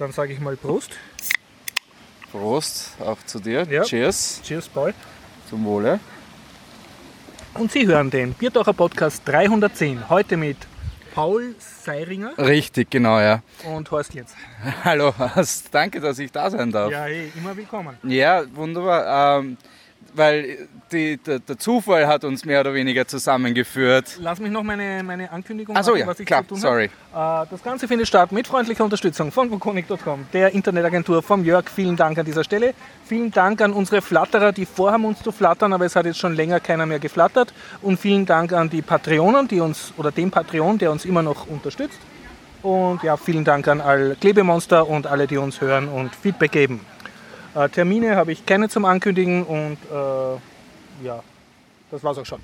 Dann sage ich mal Prost. Prost, auch zu dir. Ja. Cheers. Cheers, Paul. Zum Wohle. Und Sie hören den Biertaucher Podcast 310. Heute mit Paul Seiringer Richtig, genau, ja. und Horst Jetzt. Hallo, Horst. danke, dass ich da sein darf. Ja, hey, immer willkommen. Ja, wunderbar. Ähm, weil die, der, der Zufall hat uns mehr oder weniger zusammengeführt. Lass mich noch meine, meine Ankündigung Ach so, machen, ja, was ich klar, zu tun sorry. habe. Äh, Das Ganze findet statt mit freundlicher Unterstützung von Vokonik.com, der Internetagentur vom Jörg. Vielen Dank an dieser Stelle. Vielen Dank an unsere Flatterer, die vorhaben uns zu flattern, aber es hat jetzt schon länger keiner mehr geflattert. Und vielen Dank an die Patreonen, die uns, oder den Patreon, der uns immer noch unterstützt. Und ja, vielen Dank an all Klebemonster und alle, die uns hören und Feedback geben. Äh, Termine habe ich keine zum Ankündigen und äh, ja, das war's auch schon.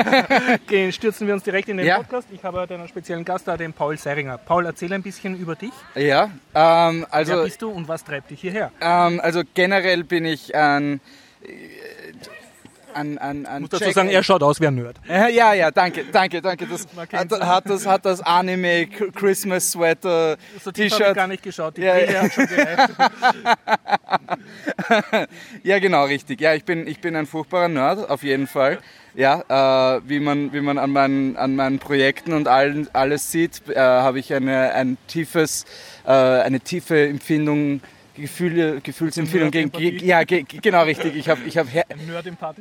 Gehen, stürzen wir uns direkt in den Ja. Podcast. Ich habe heute einen speziellen Gast da, den Paul Seringer. Paul, erzähl ein bisschen über dich. Ja, ähm, Wer also, bist du und was treibt dich hierher? ähm, also generell bin ich ein. äh, Ein, ein Ich muss dazu sagen, er schaut aus wie ein Nerd. Ja, ja, danke, danke, danke. Das hat, hat das, hat das Anime Christmas Sweater So habe ich T-Shirt. gar nicht geschaut. Die Ja, Brille hat schon gereicht. Ja, genau, richtig. Ja, ich bin, ich bin ein furchtbarer Nerd, auf jeden Fall. Ja, äh, wie man, wie man an, meinen, an meinen Projekten und allen, alles sieht, äh, habe ich eine, ein tiefes, äh, eine tiefe Empfindung, Gefühle, Gefühlsempfindung gegen, ge- ja, ge, genau richtig. Ich habe, ich habe,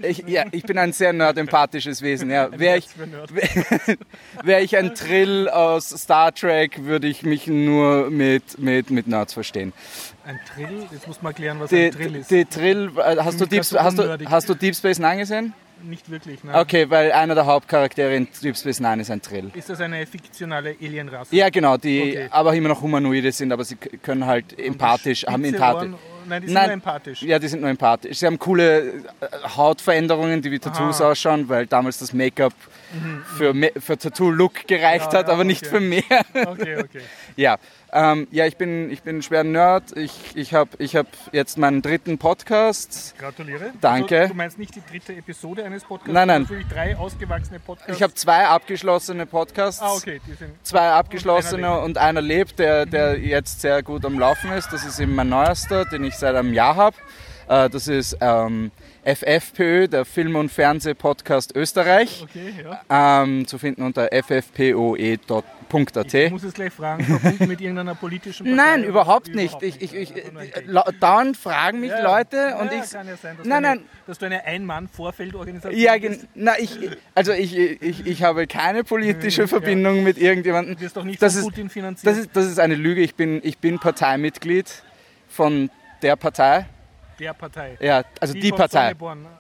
ich, ja, ich bin ein sehr nerd-empathisches Wesen. Ja, wäre ich. Wäre ich ein Trill aus Star Trek, würde ich mich nur mit, mit, mit Nerds verstehen. Ein Drill? Jetzt muss man erklären, was Die, ein Drill ist. die Trill, äh, hast du, Deep, hast, du, hast du Deep Space Nine gesehen? Nicht wirklich, ne? Okay, weil einer der Hauptcharaktere in Deep Space Nine ist ein Trill. Ist das eine fiktionale Alienrasse? Ja, genau, die Okay. aber immer noch Humanoide sind, aber sie können halt empathisch, haben empathisch. Ohren? Nein, die sind Nein. nur empathisch. Ja, die sind nur empathisch. Sie haben coole äh, Hautveränderungen, die wie Tattoos Aha. ausschauen, weil damals das Make-up für, Me- für Tattoo-Look gereicht Ja, hat, ja, aber nicht okay. für mehr. Okay, okay. Ja, ähm, ja ich, bin, ich bin ein schwerer Nerd. Ich, ich habe ich hab jetzt meinen dritten Podcast. Gratuliere. Danke. Also, du meinst nicht die dritte Episode eines Podcasts? Nein, nein. wirklich drei ausgewachsene Podcasts. Ich habe zwei abgeschlossene Podcasts. Ah, okay. Die sind Zwei abgeschlossene Und einer und einer lebt, der, der jetzt sehr gut am Laufen ist. Das ist eben mein neuester, den ich seit einem Jahr habe. Äh, das ist ähm, FFPÖ, der Film- und Fernseh-Podcast Österreich. Okay, ja. Ähm, zu finden unter ffpoe.at. Ich muss jetzt gleich fragen, verbunden mit irgendeiner politischen Partei? Nein, überhaupt nicht. Ich, ich, ich, la- dauernd fragen mich Ja, ja. Leute und ja, ich. kann ja sein, dass Nein, du eine, nein. Dass du eine Ein-Mann-Vorfeldorganisation Ja, bist. na, ich, also ich, ich, ich habe keine politische. Verbindung mit irgendjemandem. Du wirst doch nicht Das von ist- Putin finanziert. Das ist, das ist eine Lüge. Ich bin, ich bin Parteimitglied von der Partei. Der Partei. Ja, also die, von Partei.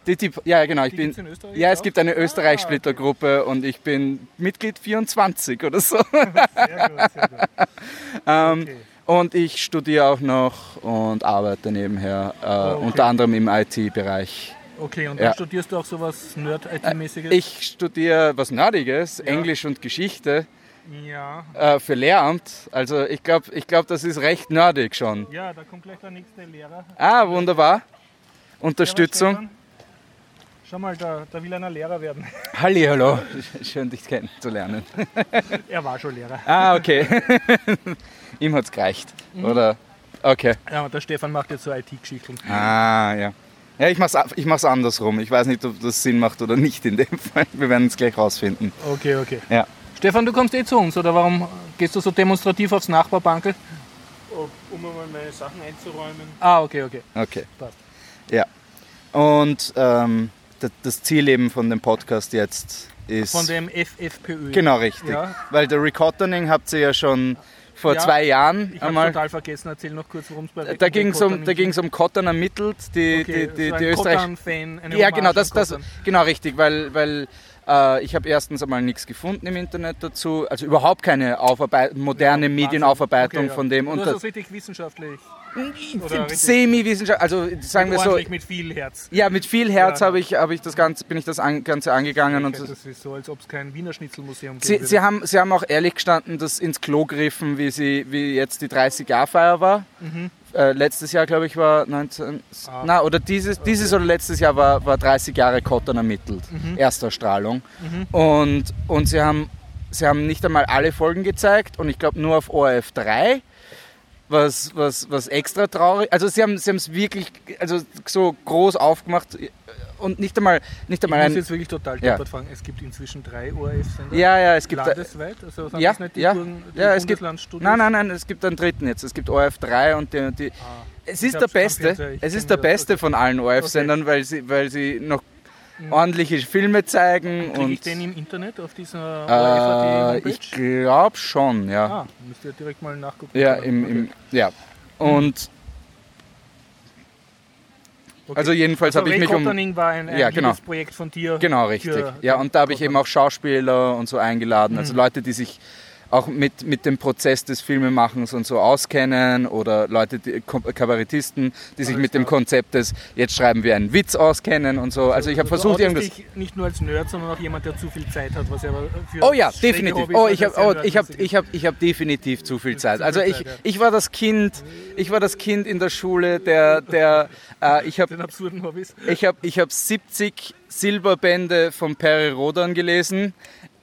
Die, die, ja, genau. Ich Die bin, in Österreich ja, es auch? gibt eine Ah, Österreich-Splittergruppe und ich bin Mitglied 24 oder so. Sehr gut, sehr gut. Ähm, Okay. Und ich studiere auch noch und arbeite nebenher, äh, okay. unter anderem im IT-Bereich. Okay, und Ja. studierst du auch sowas Nerd-IT-mäßiges? Ich studiere was Nerdiges, Englisch und Geschichte Ja. äh, für Lehramt. Also ich glaube, ich glaub, das ist recht nerdig schon. Ja, da kommt gleich der nächste Lehrer. Ah, wunderbar. Unterstützung. Stefan, Schau mal, da, da will einer Lehrer werden. Hallihallo. Schön, dich kennenzulernen. er war schon Lehrer. Ah, okay. Ihm hat's gereicht, Mhm. oder? Okay. Ja, und der Stefan macht jetzt so IT-Geschichten. Ah, ja. Ja, ich mach's, ich mach's andersrum. Ich weiß nicht, ob das Sinn macht oder nicht in dem Fall. Wir werden es gleich rausfinden. Okay, okay. Ja. Stefan, du kommst eh zu uns, oder warum gehst du so demonstrativ aufs Nachbarbankel? Um einmal meine Sachen einzuräumen. Ah, okay, okay. Okay. Passt. Ja. Und ähm, das, Ziel eben von dem Podcast jetzt ist. Von dem FFPÖ. genau richtig. Ja. Weil der Recottoning habt ihr ja schon vor Ja, zwei Jahren Ich habe einmal. total vergessen, erzähl noch kurz, worum es bei Da ging es um, da ging's um Kottern ermittelt, die, okay, die, die, so die ein Österreich. Ja, genau, das, das, genau richtig, weil, weil äh, ich habe erstens einmal nichts gefunden im Internet dazu, also überhaupt keine Aufarbeit moderne Wahnsinn. Medienaufarbeitung Okay, ja. von dem. Du Und hast das, das richtig wissenschaftlich, Semi-Wissenschaft, also sagen wir so, mit viel Herz. ja, mit viel Herz Ja. habe ich, habe ich das Ganze, bin ich das an, Ganze angegangen. Und das ist so, als ob es kein Wiener Schnitzelmuseum Sie, gäbe. sie, haben, sie haben auch ehrlich gestanden, dass ins Klo griffen, wie, sie, wie jetzt die 30-Jahr-Feier war. Äh, letztes Jahr, glaube ich, war 19. Mhm. Ah. Na, oder dieses, dieses oder letztes Jahr war, war 30 Jahre Kottern ermittelt. Mhm. Erstausstrahlung. Und, und sie, haben, sie haben nicht einmal alle Folgen gezeigt und ich glaube nur auf ORF 3. was, was, was extra traurig. Also sie haben sie es wirklich also so groß aufgemacht und nicht einmal nicht einmal Ich ein, muss jetzt wirklich total Ja. fragen. Es gibt inzwischen drei ORF-Sender. ja ja es gibt Landesweit? Also sind ja, nicht die, ja, Burgen- die ja, es gibt, nein, nein, nein, es gibt einen dritten jetzt. Es gibt ORF 3 und die, die Ah. es Ich ist der beste, ich es ist der beste okay. von allen ORF-Sendern, weil sie, weil sie noch ordentliche Filme zeigen Kriege ich und den im Internet auf dieser äh, ORF.at ich glaube schon, ja. Ah, müsst ihr direkt mal nachgucken. Ja, im, im, ja. Und Okay. also jedenfalls habe ich mich um war ein, ein Ja, genau. Projekt von dir. Genau, richtig. für Ja, und da habe ich eben auch Schauspieler und so eingeladen, also Leute, die sich auch mit, mit dem Prozess des Filmemachens und so auskennen oder Leute, die, Kabarettisten, die sich Alles mit dem klar. Konzept des jetzt schreiben wir einen Witz auskennen und so. Also ich habe Du versucht irgendwas... dich nicht nur als Nerd, sondern auch jemand, der zu viel Zeit hat, was aber für Oh ja, definitiv. Hobbys Oh, ich habe oh, ich hab, nerdmäßig ich hab, ich hab definitiv zu viel Zeit. Also ich, ich war das Kind, ich war das Kind in der Schule, der, der äh, ich habe den absurden Hobbys. Ich habe ich hab 70 Silberbände von Perry Rodan gelesen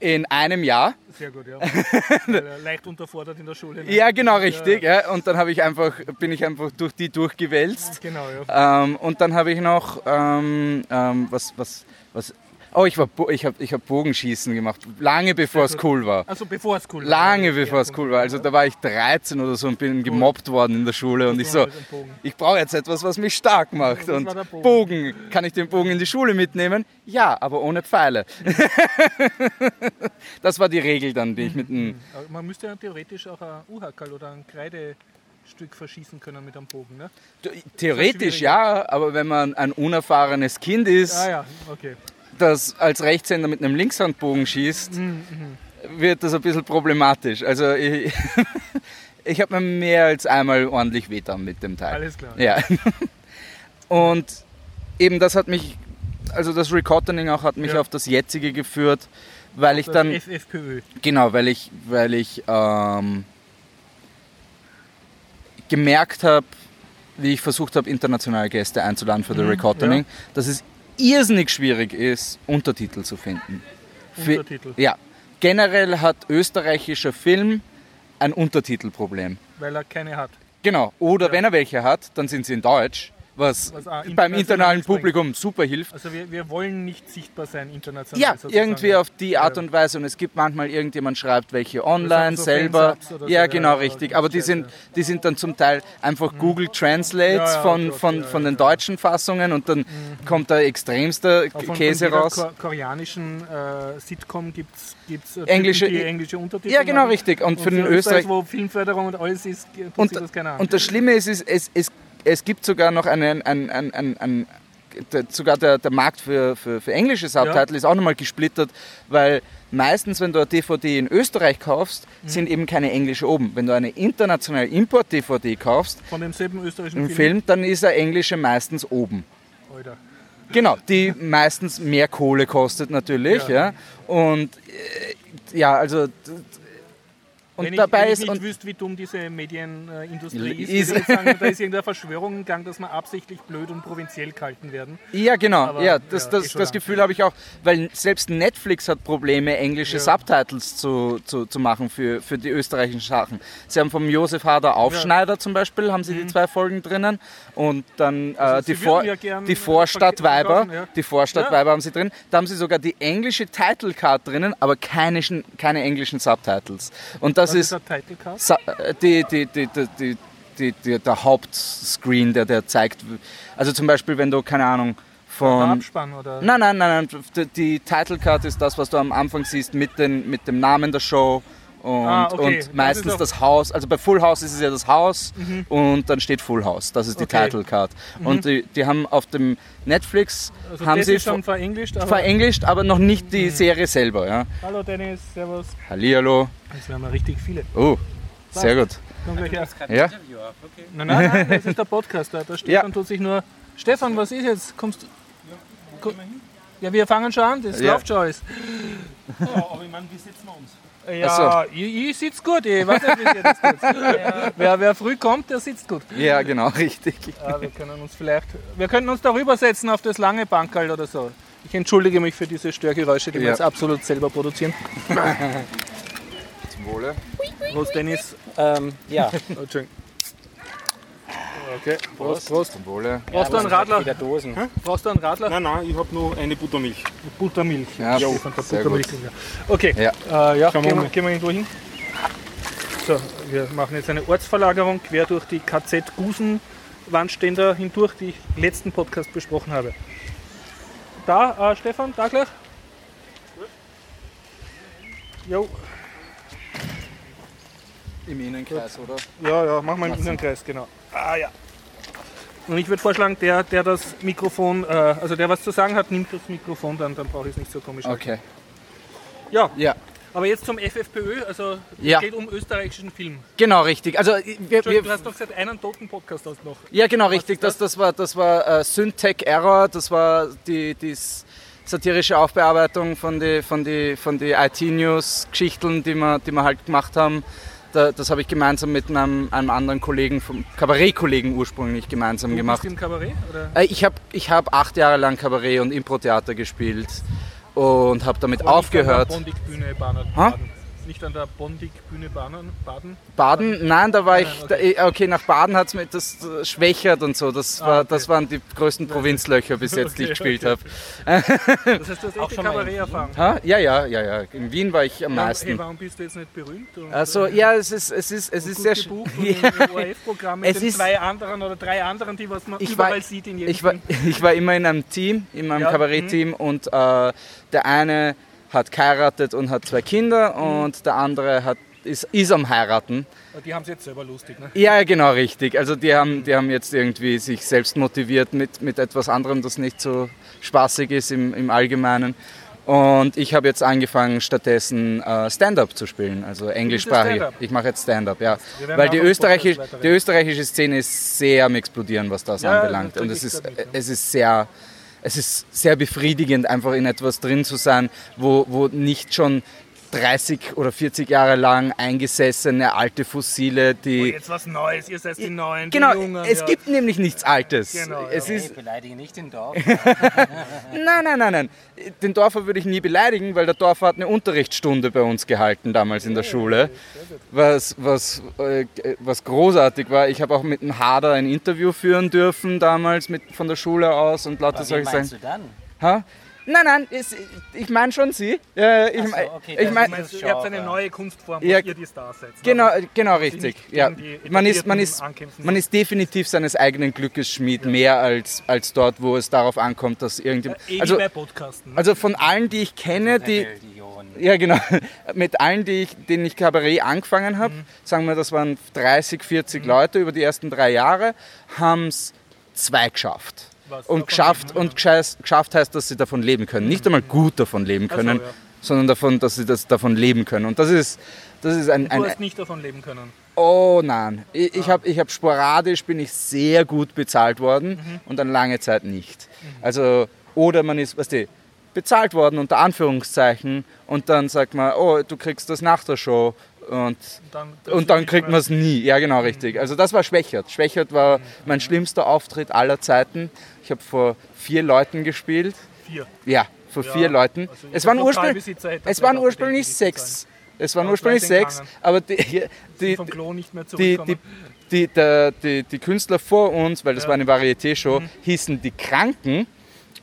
in einem Jahr. Sehr gut, ja. Leicht unterfordert in der Schule. ne? Ja, genau richtig. Ja. Und dann habe ich einfach, bin ich einfach durch die durchgewälzt. Genau, ja. Ähm, und dann habe ich noch ähm, ähm, was, was, was. Oh, ich, war, ich habe ich hab Bogenschießen gemacht, lange bevor es cool war. Also bevor es cool war. Lange bevor es cool war. Also da war ich 13 oder so und bin gemobbt worden in der Schule und ich so, ich brauche jetzt etwas, was mich stark macht. Und Bogen. Kann ich den Bogen in die Schule mitnehmen? Ja, aber ohne Pfeile. das war die Regel dann, die ich mit einem... Aber Man müsste ja theoretisch auch ein Uhackerl oder ein Kreidestück verschießen können mit einem Bogen, ne? Theoretisch ja, aber wenn man ein unerfahrenes Kind ist, Ah ja, okay. Das als Rechtshänder mit einem Linkshandbogen schießt, Mhm, wird das ein bisschen problematisch. Also ich, ich habe mir mehr als einmal ordentlich wehtan mit dem Teil. Alles klar. Ja. Und eben das hat mich, also das Recottoning auch hat mich Ja. auf das jetzige geführt, weil ich Das dann, FFPÖ. genau, weil ich, weil ich ähm, gemerkt habe, wie ich versucht habe, internationale Gäste einzuladen für The Recottoning, dass es irrsinnig schwierig ist, Untertitel zu finden. Für- Untertitel. Ja, generell hat österreichischer Film ein Untertitelproblem. Weil er keine hat. Genau. Oder wenn er welche hat, dann sind sie in Deutsch, was, Was beim international internationalen. Publikum super hilft. Also wir, wir wollen nicht sichtbar sein international. Ja, sozusagen. irgendwie auf die Art und Weise. Und es gibt manchmal irgendjemand schreibt welche online so selber. Ja, so, genau, ja, richtig. ja, Aber die sind, die sind dann zum Teil einfach Google Translates Ja, ja, von, von, von den ja. deutschen Fassungen und dann kommt da extremster von, Käse von raus. Ko koreanischen äh, Sitcom gibt es Englische- die englische Untertitel Ja, genau, richtig. Und für den Österreich, Österreich. wo Filmförderung und alles ist, Und, das und das Schlimme ist, ist es, es, es gibt sogar noch einen, einen, einen, einen, sogar der, der Markt für, für, für englische Subtitle ist auch nochmal gesplittert, weil meistens, wenn du eine DVD in Österreich kaufst, Mhm. sind eben keine englische oben. Wenn du eine internationale Import-DVD kaufst, Von demselben österreichischen im Film. Film, dann ist eine englische meistens oben. Alter. Genau, die meistens mehr Kohle kostet natürlich. Ja. Ja. Und äh, ja, also. Und wenn dabei ich, wenn ist. ich nicht wüsste, wie dumm diese Medienindustrie ist, Ist- würde ich sagen, da ist irgendeine Verschwörung im Gang, dass wir absichtlich blöd und provinziell gehalten werden. Ja, genau. Aber, ja, das, ja, das, eh das. Gefühl habe ich auch, weil selbst Netflix hat Probleme, englische Ja. Subtitles zu, zu, zu machen für, für die österreichischen Sachen. Sie haben vom Josef Hader Aufschneider zum Beispiel, haben sie die zwei Folgen drinnen und dann äh, Mhm. Also die, Sie Vor ja die Vorstadtweiber, verkaufen, ja. die Vorstadtweiber haben sie drin. Da haben sie sogar die englische Title Card drinnen, aber keine, keine englischen Subtitles. Und das ist der Title Card? Sa die, die, die, die, die, die, die, der Hauptscreen, der, der zeigt, also zum Beispiel, wenn du, keine Ahnung, von... Abspann oder? Nein, nein, nein, nein, die, die Title Card ist das, was du am Anfang siehst mit, den, mit dem Namen der Show und, Ah, okay. Das und ist meistens auch- das Haus, also bei Full House ist es ja das Haus und dann steht Full House, das ist die Okay. Mhm. Title Card. Und die, die haben auf dem Netflix, Also haben das sie ist schon verenglischt, aber... verenglischt, aber noch nicht die Serie selber. Ja. Hallo Dennis, servus. Hallihallo. Jetzt werden wir richtig viele. Oh, sehr gut. Komm gleich her. Ja? Nein, nein, nein, das ist der Podcast. Der, der Stefan Ja. tut sich nur... Stefan, was ist jetzt? Kommst du... Ko- Ja, wir fangen schon an, das Ja. läuft schon alles. Ja, aber ich meine, wie sitzen wir uns? Ja, ich, ich sitze gut, ich weiß nicht, wie ihr das tut. wer, wer früh kommt, der sitzt gut. Ja, genau, richtig. Ja, wir können uns vielleicht... Wir könnten uns darüber setzen auf das lange Bankerl oder so. Ich entschuldige mich für diese Störgeräusche, die wir Ja. jetzt absolut selber produzieren. Zum Wohle. Prost, Dennis. Ähm, ja, Oh, Entschuldigung. Okay, Prost, Prost. Zum Wohle. Brauchst du einen Radler? Wieder Dosen. Brauchst du einen Radler? Nein, nein, ich habe nur eine Buttermilch. Buttermilch. Ja, Stefan, der sehr Buttermilch. Okay, Ja. Äh, ja Schauen wir gehen, wir, mal. gehen wir irgendwo hin. So, wir machen jetzt eine Ortsverlagerung quer durch die KZ Gusen Wandständer hindurch, die ich im letzten Podcast besprochen habe. Da, äh, Stefan, da gleich. Jo, Im Innenkreis, oder? ja, ja, machen wir im Innenkreis, genau. Ah ja. Und ich würde vorschlagen, der, der das Mikrofon, äh, also der was zu sagen hat, nimmt das Mikrofon, dann, dann brauche ich es nicht so komisch. halten. Okay. Ja, Ja, aber jetzt zum FFPÖ, also Ja. es geht um österreichischen Film. genau richtig. Also wir, Entschuldigung, wir, du hast doch gesagt, einen toten Podcast hast noch. Ja, genau, richtig. ist das? Das, war, das war äh, Syntech Error, das war die, die satirische Aufbearbeitung von den von die, von die IT-News-Geschichten, die wir, die wir halt gemacht haben. Da, das habe ich gemeinsam mit einem, einem anderen Kollegen, vom Kabarett-Kollegen ursprünglich gemeinsam Du gemacht. bist im Kabarett? Oder? Äh, ich habe ich hab acht Jahre lang Kabarett und Impro-Theater gespielt und habe damit aufgehört. Bondig-Bühne Baden. Ha? Nicht an der Bondig-Bühne Baden. Baden. Baden? Nein, da war ich, Nein, da, okay. eh, okay, nach Baden hat es mir das äh, schwächert und so. Das, war, okay. das waren die größten Provinzlöcher bis jetzt, die ich Okay, gespielt okay. habe. Das heißt, du hast Auch echt schon Kabarett-Erfahrung. Ha? Ja, ja, ja, ja. In Wien war ich am Hey, meisten. warum bist du jetzt nicht berühmt? Und, Also äh, ja, es ist, es ist, es und ist sehr sch- gebucht und Ja. im ORF-Programm mit Es den ist- zwei anderen oder drei anderen, die was man Ich überall war- sieht in jedem Ich war, ich war immer in einem Team, in meinem Ja, mhm. Kabarettteam und äh, der eine hat geheiratet und hat zwei Kinder Mhm. und der andere hat, ist, ist am heiraten. Die haben es jetzt selber lustig. Ne? Ja, genau, richtig. Also die haben, die haben jetzt irgendwie sich selbst motiviert mit, mit etwas anderem, das nicht so spaßig ist im, im Allgemeinen. Und ich habe jetzt angefangen, stattdessen äh, Stand-up zu spielen, also englischsprachig. Ich mache jetzt Stand-up, ja. Weil die, im Podcast österreichisch, weiterreden. die österreichische Szene ist sehr am Explodieren, was das Ja, anbelangt. Und es ist, es ist sehr... Es ist sehr befriedigend, einfach in etwas drin zu sein, wo, wo nicht schon 30 oder 40 Jahre lang eingesessene alte Fossile, die... Oh, jetzt was Neues, ihr seid die Neuen, die Genau, Jungen. es ja. gibt nämlich nichts Altes. Genau, es ja. ist, Hey, beleidige nicht den Dorf. nein, nein, nein, nein. Den Dorfer würde ich nie beleidigen, weil der Dorfer hat eine Unterrichtsstunde bei uns gehalten damals in der Schule, was, was, äh, was großartig war. Ich habe auch mit dem Hader ein Interview führen dürfen damals mit, von der Schule aus und lauter solche meinst Sachen. du dann? Ha? Nein, nein, es, ich meine schon sie. Äh, ich so, okay, ich das Du mein, meinst, Das ihr habt eine neue Kunstform, wo Ja, ihr die Stars seid. ne? Genau, genau Sie richtig. Ja. die Man, ist, man, ist, man ist definitiv seines eigenen Glückes Schmied, mehr als, als dort, wo es darauf ankommt, dass irgendjemand. Eh Also, wie bei Podcasten. also von allen, die ich kenne, die. Rebellion. Ja, genau. Mit allen, die ich, denen ich Kabarett angefangen habe, Mhm. sagen wir, das waren 30, 40 Leute über die ersten drei Jahre, haben es zwei geschafft. Und geschafft, und gescheiß- geschafft heißt, dass sie davon leben können. Nicht einmal gut davon leben Ach so, können, ja. sondern davon, dass sie das davon leben können. Und das ist, das ist ein, Du ein, hast nicht davon leben können. Oh nein, ich, Ah. ich habe ich hab sporadisch bin ich sehr gut bezahlt worden Mhm. und dann lange Zeit nicht. Also oder man ist, weißt du, bezahlt worden unter Anführungszeichen und dann sagt man, oh du kriegst das nach der Show und Dann, und dann kriegt man es nie. Ja genau richtig. Also das war Schwächert. Schwächert war Mhm. mein schlimmster Auftritt aller Zeiten. Ich habe vor vier Leuten gespielt. vier. Ja, vor Ja, vier Leuten. also es waren, urspr es waren ursprünglich sechs. Es waren Ja, ursprünglich sechs, entgangen. aber die, die, vom Klo nicht mehr die, die, die, die, die Künstler vor uns, weil das Ja. war eine Varieté-Show, Mhm. hießen die Kranken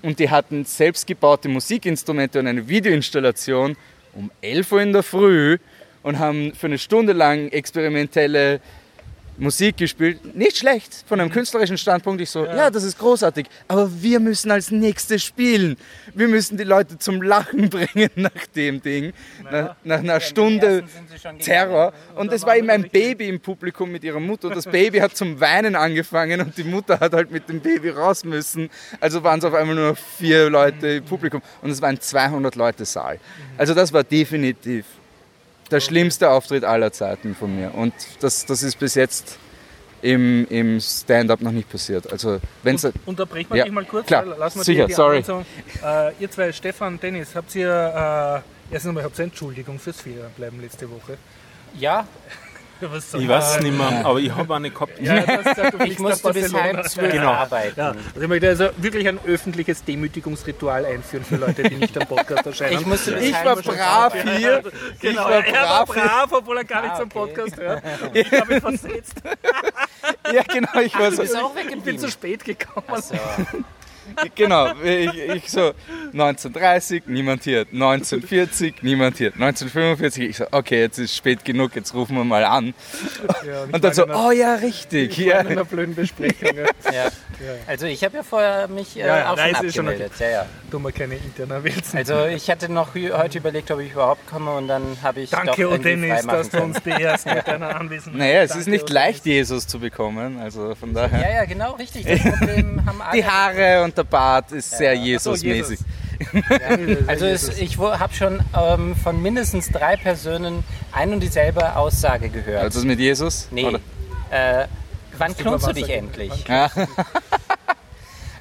und die hatten selbstgebaute Musikinstrumente und eine Videoinstallation um 11 Uhr in der Früh und haben für eine Stunde lang experimentelle Musik gespielt. Nicht schlecht von einem künstlerischen Standpunkt. Ich so, ja. Mhm. Ja. das ist großartig, aber wir müssen als nächstes spielen. Wir müssen die Leute zum Lachen bringen nach dem Ding, nach, nach einer Stunde. sie schon Terror. Und es war eben ein Baby im Publikum mit ihrer Mutter. Und das Baby hat zum Weinen angefangen und die Mutter hat halt mit dem Baby raus müssen. Also waren es auf einmal nur vier Leute im Publikum. Und es war ein 200-Leute-Saal. Also das war definitiv der schlimmste Auftritt aller Zeiten von mir. Und das, das ist bis jetzt im, im Stand-up noch nicht passiert. Also wenn es... Unterbrechen wir Ja, dich mal kurz. klar. Lassen wir Sicher, die, die sorry. Äh, ihr zwei, Stefan, Dennis, habt ihr, äh, erstens einmal, habt ihr Entschuldigung fürs Fehlerbleiben letzte Woche? Ja, Was Ich weiß es nicht mehr, aber ich habe eine gehabt. Ja, du ich musste bis halb zwölf Genau. arbeiten. Ja, also ich möchte also wirklich ein öffentliches Demütigungsritual einführen für Leute, die nicht am Podcast erscheinen. Ich musste bis Ich halb war brav hier. Genau, war er war brav. brav, obwohl er gar nicht Ah, zum okay. Podcast hört. Ich habe ihn versetzt. Ja, genau, ich war so, Ich bin zu spät gekommen. Achso. Genau, ich, ich so 1930, niemand hier, 1940, niemand hier, 1945, ich so, okay, jetzt ist spät genug, jetzt rufen wir mal an. Ja, Und dann so, in einer, oh ja, richtig, ich ja. in einer blöden Besprechung. Ja. Ja. Also ich habe ja vorher mich äh, Ja, ja, auch nein, schon ist schon abgemeldet. ja, ja. Wir keine internen Wälzen. Also ich hatte noch heute überlegt, ob ich überhaupt komme und dann habe ich doch Danke, irgendwie Dennis, dass du uns beehrst mit deiner Anwesenheit. Naja, es Danke, ist nicht leicht. Jesus zu bekommen, also von daher. Ja, ja, genau, richtig. Das Problem haben alle. Die Haare und der Bart ist sehr so, Jesus-mäßig. Jesus. Also es, ich habe schon ähm, von mindestens drei Personen ein und dieselbe Aussage gehört. Also mit Jesus? nee. Oder? Äh, wann klonst du dich endlich? Ja.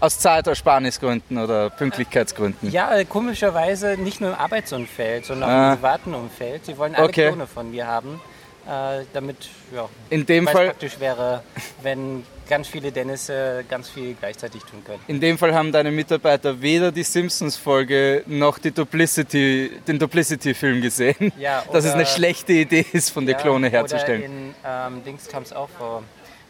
Aus Zeitersparnisgründen oder Pünktlichkeitsgründen. Ja, äh, komischerweise nicht nur im Arbeitsumfeld, sondern auch Ah. im privaten Umfeld. Sie wollen alle Okay. Klone von mir haben, äh, damit, ja, In dem Fall, praktisch wäre, wenn ganz viele Dennisse ganz viel gleichzeitig tun können. in dem Fall haben deine Mitarbeiter weder die Simpsons-Folge noch die Duplicity, den Duplicity-Film gesehen. Ja, dass es eine oder- schlechte Idee ist, von der Ja, Klone Oder herzustellen. in ähm, Dings kam es auch vor.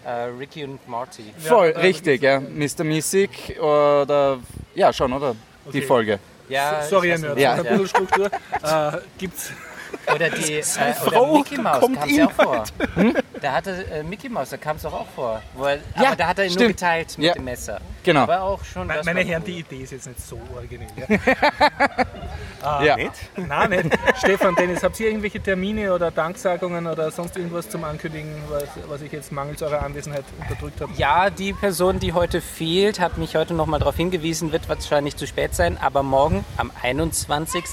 Äh, Ricky und Morty. Voll, Ja, äh, richtig, ja. Mr. Missig oder. Ja, schon, oder? Die Okay. Folge. Ja, Sorry, Herr Nerd, Ja. ein bisschen Struktur. Äh, gibt's Oder die äh, oder Frau Mickey Mouse kommt kam es ja auch vor. Da hatte äh, Mickey Mouse, da kam es auch, auch vor. Wo er, Ja, aber da hat er ihn nur stimmt. geteilt mit Ja. dem Messer. Genau. Aber auch schon. Me- Meine Herren, cool. die Idee ist jetzt nicht so originell. Ja? Ah, Ja. Nicht? Nein, nicht. Stefan, Dennis, habt ihr irgendwelche Termine oder Danksagungen oder sonst irgendwas zum Ankündigen, was, was ich jetzt mangels eurer Anwesenheit unterdrückt habe? Ja, die Person, die heute fehlt, hat mich heute noch mal darauf hingewiesen, wird wahrscheinlich zu spät sein, aber morgen am 21.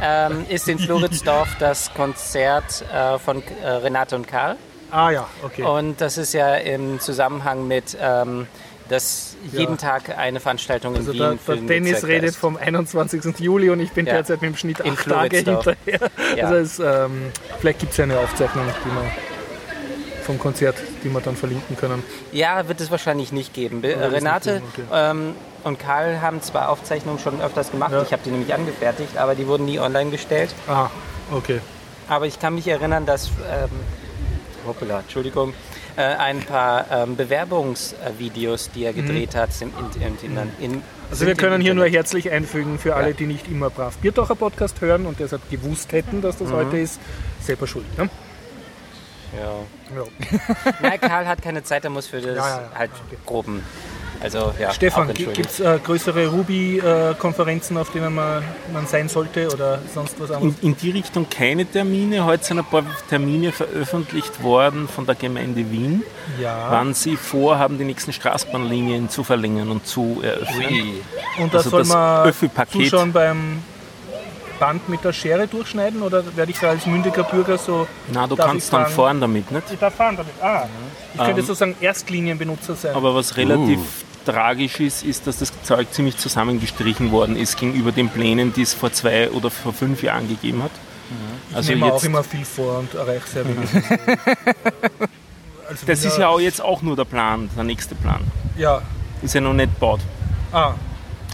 Ähm, ist in Floridsdorf das Konzert äh, von äh, Renate und Karl. Ah ja, okay. Und das ist ja im Zusammenhang mit, ähm, dass jeden Tag eine Veranstaltung in Also Wien der, für der den Dennis redet vom 21. Juli und ich bin Ja. derzeit mit dem Schnitt In acht Tage hinterher. Ja. Also es, ähm, vielleicht gibt es ja eine Aufzeichnung die man, vom Konzert, die wir dann verlinken können. Ja, wird es wahrscheinlich nicht geben. Be- wird es Renate okay. ähm, und Karl haben zwar Aufzeichnungen schon öfters gemacht, Ja. ich habe die nämlich angefertigt, aber die wurden nie online gestellt. Ah, okay. Aber ich kann mich erinnern, dass, ähm, hoppala, Entschuldigung, äh, ein paar ähm, Bewerbungsvideos, die er gedreht hat, sind in, in, in, in, Mhm. Also sind wir im können hier nur herzlich einfügen für alle, die nicht immer brav Biertaucher Podcast hören und deshalb gewusst hätten, dass Mhm. das heute ist, selber schuld. Ne? Ja. Ja. Nein, Karl hat keine Zeit, er muss für das Ja, ja, ja. halt Okay. groben. Also ja, Stefan, gibt es äh, größere Ruby-Konferenzen, auf denen man, man sein sollte oder sonst was anderes? In, in die Richtung keine Termine. Heute sind ein paar Termine veröffentlicht worden von der Gemeinde Wien, Ja. wann sie vorhaben, die nächsten Straßenbahnlinien zu verlängern und zu eröffnen. Ui. Und da also soll das man zuschauen beim Band mit der Schere durchschneiden oder werde ich da als mündiger Bürger so. Na, du kannst dann fragen? fahren damit, nicht? Ich darf fahren damit. Ah, ich könnte Ähm, sozusagen Erstlinienbenutzer sein. Aber was relativ tragisch ist, ist, dass das Zeug ziemlich zusammengestrichen worden ist gegenüber den Plänen, die es vor zwei oder vor fünf Jahren gegeben hat. ich Also nehme auch immer viel vor und erreiche sehr wenig. Also das ist ja auch jetzt auch nur der Plan, der nächste Plan. Ja. Ist ja noch nicht gebaut. Ah,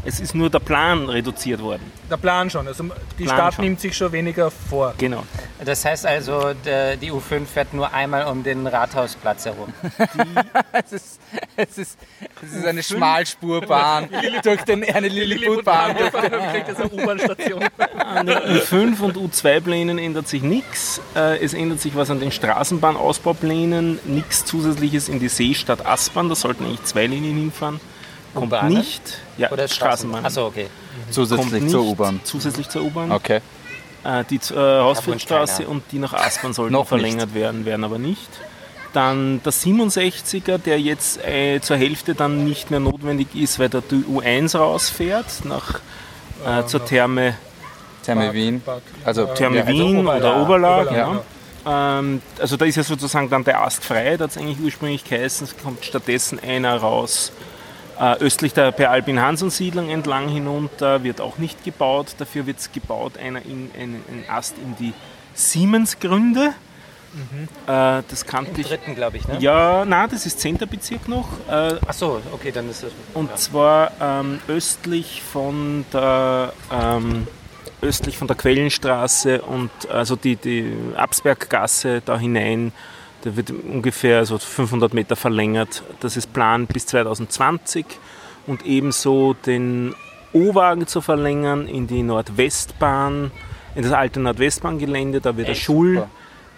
Es ist nur der Plan reduziert worden. Der Plan schon. Also die Plan Stadt schon. nimmt sich schon weniger vor. Genau. Das heißt also, der, die U5 fährt nur einmal um den Rathausplatz herum. Es ist, es ist, es ist eine Schmalspurbahn durch den, eine Lilliputbahn. U-Bahn-Station. An den U5 und U2-Plänen ändert sich nichts. Es ändert sich was an den Straßenbahnausbauplänen. Nichts Zusätzliches in die Seestadt Aspern. Da sollten eigentlich zwei Linien hinfahren. Kommt U-Bahnen? nicht. Ja, Oder Straßenbahn. Achso, okay. Zusätzlich nicht zur U-Bahn. Zusätzlich zur U-Bahn. Okay. Äh, die äh, Hausfriedstraße keiner. und die nach Aspern sollten Noch verlängert werden, werden aber nicht. Dann der 67er, der jetzt äh, zur Hälfte dann nicht mehr notwendig ist, weil der U1 rausfährt nach, äh, zur Therme, Therme Wien. Park. Also Therme ja, Wien Oberlag. oder Oberlag. Oberlag, ja. Ähm, also da ist ja sozusagen dann der Ast frei, da hat es eigentlich ursprünglich geheißen, es kommt stattdessen einer raus. Äh, östlich der per Albin Hanson Siedlung entlang hinunter wird auch nicht gebaut. Dafür wird es gebaut, einer in, ein, ein Ast in die Siemensgründe. Äh, das kannte Im dritten, glaube ich, ne? Ja, na, das ist 10. Bezirk noch. Äh, Achso, okay, dann ist es. und zwar ähm, östlich von der ähm, östlich von der Quellenstraße und also die, die Absberggasse da hinein. Der wird ungefähr so 500 Meter verlängert. Das ist Plan bis 2020 und ebenso den O-Wagen zu verlängern in die Nordwestbahn, in das alte Nordwestbahngelände. Da wird der Schulcampus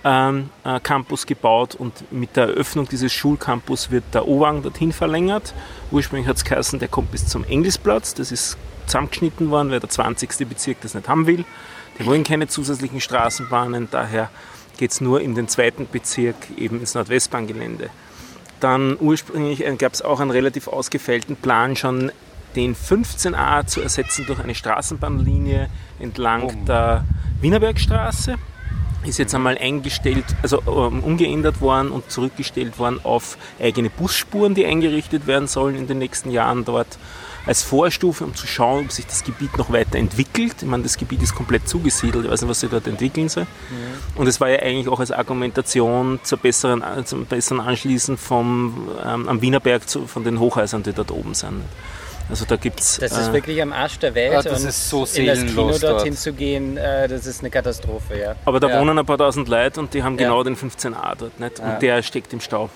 ähm, äh, gebaut und mit der Eröffnung dieses Schulcampus wird der O-Wagen dorthin verlängert. Ursprünglich hat es geheißen, der kommt bis zum Engelsplatz. Das ist zusammengeschnitten worden, weil der 20. Bezirk das nicht haben will. Die wollen keine zusätzlichen Straßenbahnen, daher geht es nur in den zweiten Bezirk, eben ins Nordwestbahngelände. Dann ursprünglich äh, gab es auch einen relativ ausgefeilten Plan, schon den 15a zu ersetzen durch eine Straßenbahnlinie entlang oh. der Wienerbergstraße. Ist jetzt einmal eingestellt, also um, umgeändert worden und zurückgestellt worden auf eigene Busspuren, die eingerichtet werden sollen in den nächsten Jahren dort als Vorstufe, um zu schauen, ob sich das Gebiet noch weiter entwickelt. Ich meine, das Gebiet ist komplett zugesiedelt, ich weiß nicht, was sich dort entwickeln soll. Mhm. Und es war ja eigentlich auch als Argumentation zur besseren, zum besseren Anschließen vom, ähm, am Wienerberg zu, von den Hochhäusern, die dort oben sind. Also da gibt's. Das ist äh, wirklich am Arsch der Welt. Ja, das und ist so in das Kino dorthin dort. zu gehen, äh, das ist eine Katastrophe, ja. Aber da ja. wohnen ein paar tausend Leute und die haben genau den 15a dort, nicht? Und der steckt im Stau.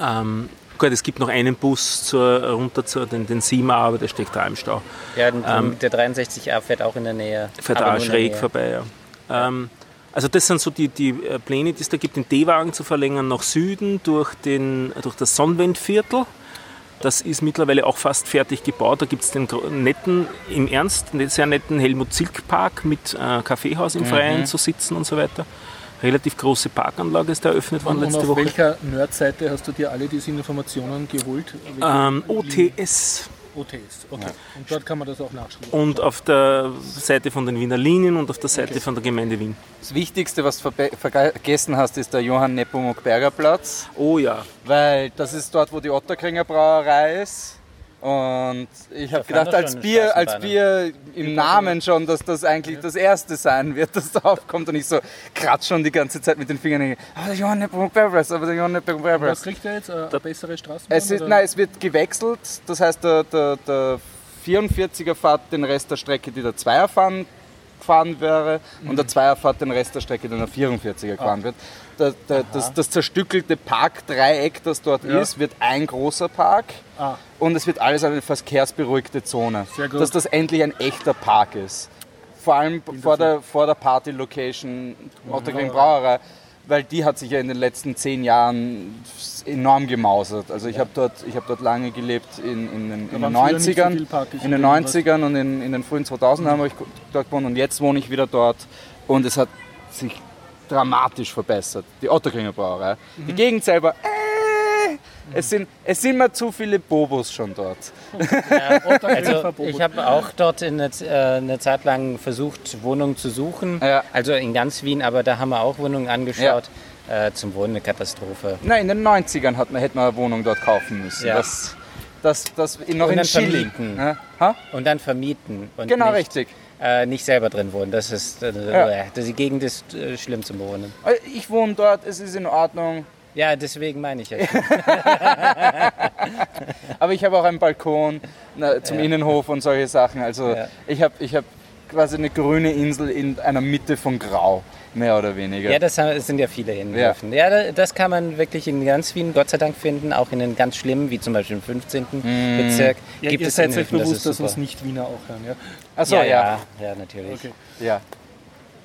Ähm, gut, es gibt noch einen Bus zur, runter zu den, den Sima, aber der steckt da im Stau. Ja, ähm, der 63a fährt auch in der Nähe. Fährt auch schräg vorbei, ja. Ähm, also das sind so die, die äh, Pläne, die es da gibt, den D-Wagen zu verlängern nach Süden durch, den, durch das Sonnenwendviertel. Das ist mittlerweile auch fast fertig gebaut. Da gibt es den netten, im Ernst, sehr netten Helmut Zilk Park mit äh, Kaffeehaus im Freien mhm. zu sitzen und so weiter relativ große Parkanlage ist eröffnet worden letzte und auf Woche. welcher Nerdseite hast du dir alle diese Informationen geholt? Ähm, OTS. OTS, okay. Ja. Und dort kann man das auch nachschauen. Und auf der Seite von den Wiener Linien und auf der Seite okay. von der Gemeinde Wien. Das Wichtigste, was du vergessen hast, ist der Johann Nepomuk Berger Platz. Oh ja. Weil das ist dort, wo die Otterkringer Brauerei ist. Und ich habe gedacht, als Bier, als Bier im Namen schon, dass das eigentlich das erste sein wird, das da aufkommt. Und ich so kratze schon die ganze Zeit mit den Fingern. Aber der Johann Berbers, aber der Johann Berbers. Was kriegt er jetzt? Eine bessere Straßenbahn? Es ist, nein, es wird gewechselt. Das heißt, der, der, der 44er fährt den Rest der Strecke, die der Zweier fahren gefahren wäre mhm. und der Zweier fährt den Rest der Strecke, die der 44er gefahren ah. wird. Der, der, das, das, zerstückelte Parkdreieck, das dort ja. ist, wird ein großer Park ah. und es wird alles eine verkehrsberuhigte Zone. Dass das endlich ein echter Park ist. Vor allem vor der, vor der Party-Location Otterkring Brauerei weil die hat sich ja in den letzten zehn Jahren enorm gemausert. Also ich habe dort, hab dort lange gelebt in, in den, in den 90ern, so in den 90ern und in, in den frühen 2000ern habe ich dort gewohnt und jetzt wohne ich wieder dort und es hat sich dramatisch verbessert. Die Otterkringer Brauerei. Mhm. Die Gegend selber, äh, es sind, es sind mir zu viele Bobos schon dort. Ja, also ich habe auch dort eine, äh, eine Zeit lang versucht, Wohnungen zu suchen. Ja. Also in ganz Wien, aber da haben wir auch Wohnungen angeschaut. Ja. Äh, zum Wohnen eine Katastrophe. Nein, in den 90ern hat man, hätte man eine Wohnung dort kaufen müssen. Ja. Das, das, das noch Und in Schilling. Vermieten. Und dann vermieten. Und genau, nicht, richtig. Äh, nicht selber drin wohnen. Das ist, äh, ja. die Gegend ist äh, schlimm zum Wohnen. Ich wohne dort, es ist in Ordnung. Ja, deswegen meine ich ja. Aber ich habe auch einen Balkon na, zum ja. Innenhof und solche Sachen. Also ja. ich habe ich hab quasi eine grüne Insel in einer Mitte von Grau, mehr oder weniger. Ja, das sind ja viele Innenhöfen. Ja. ja, das kann man wirklich in ganz Wien Gott sei Dank finden, auch in den ganz schlimmen, wie zum Beispiel im 15. Mm. Bezirk. Ja, gibt ihr es seid euch bewusst, das dass uns nicht Wiener auch hören, ja? Achso, ja, ja. Ja, natürlich. Okay. Ja.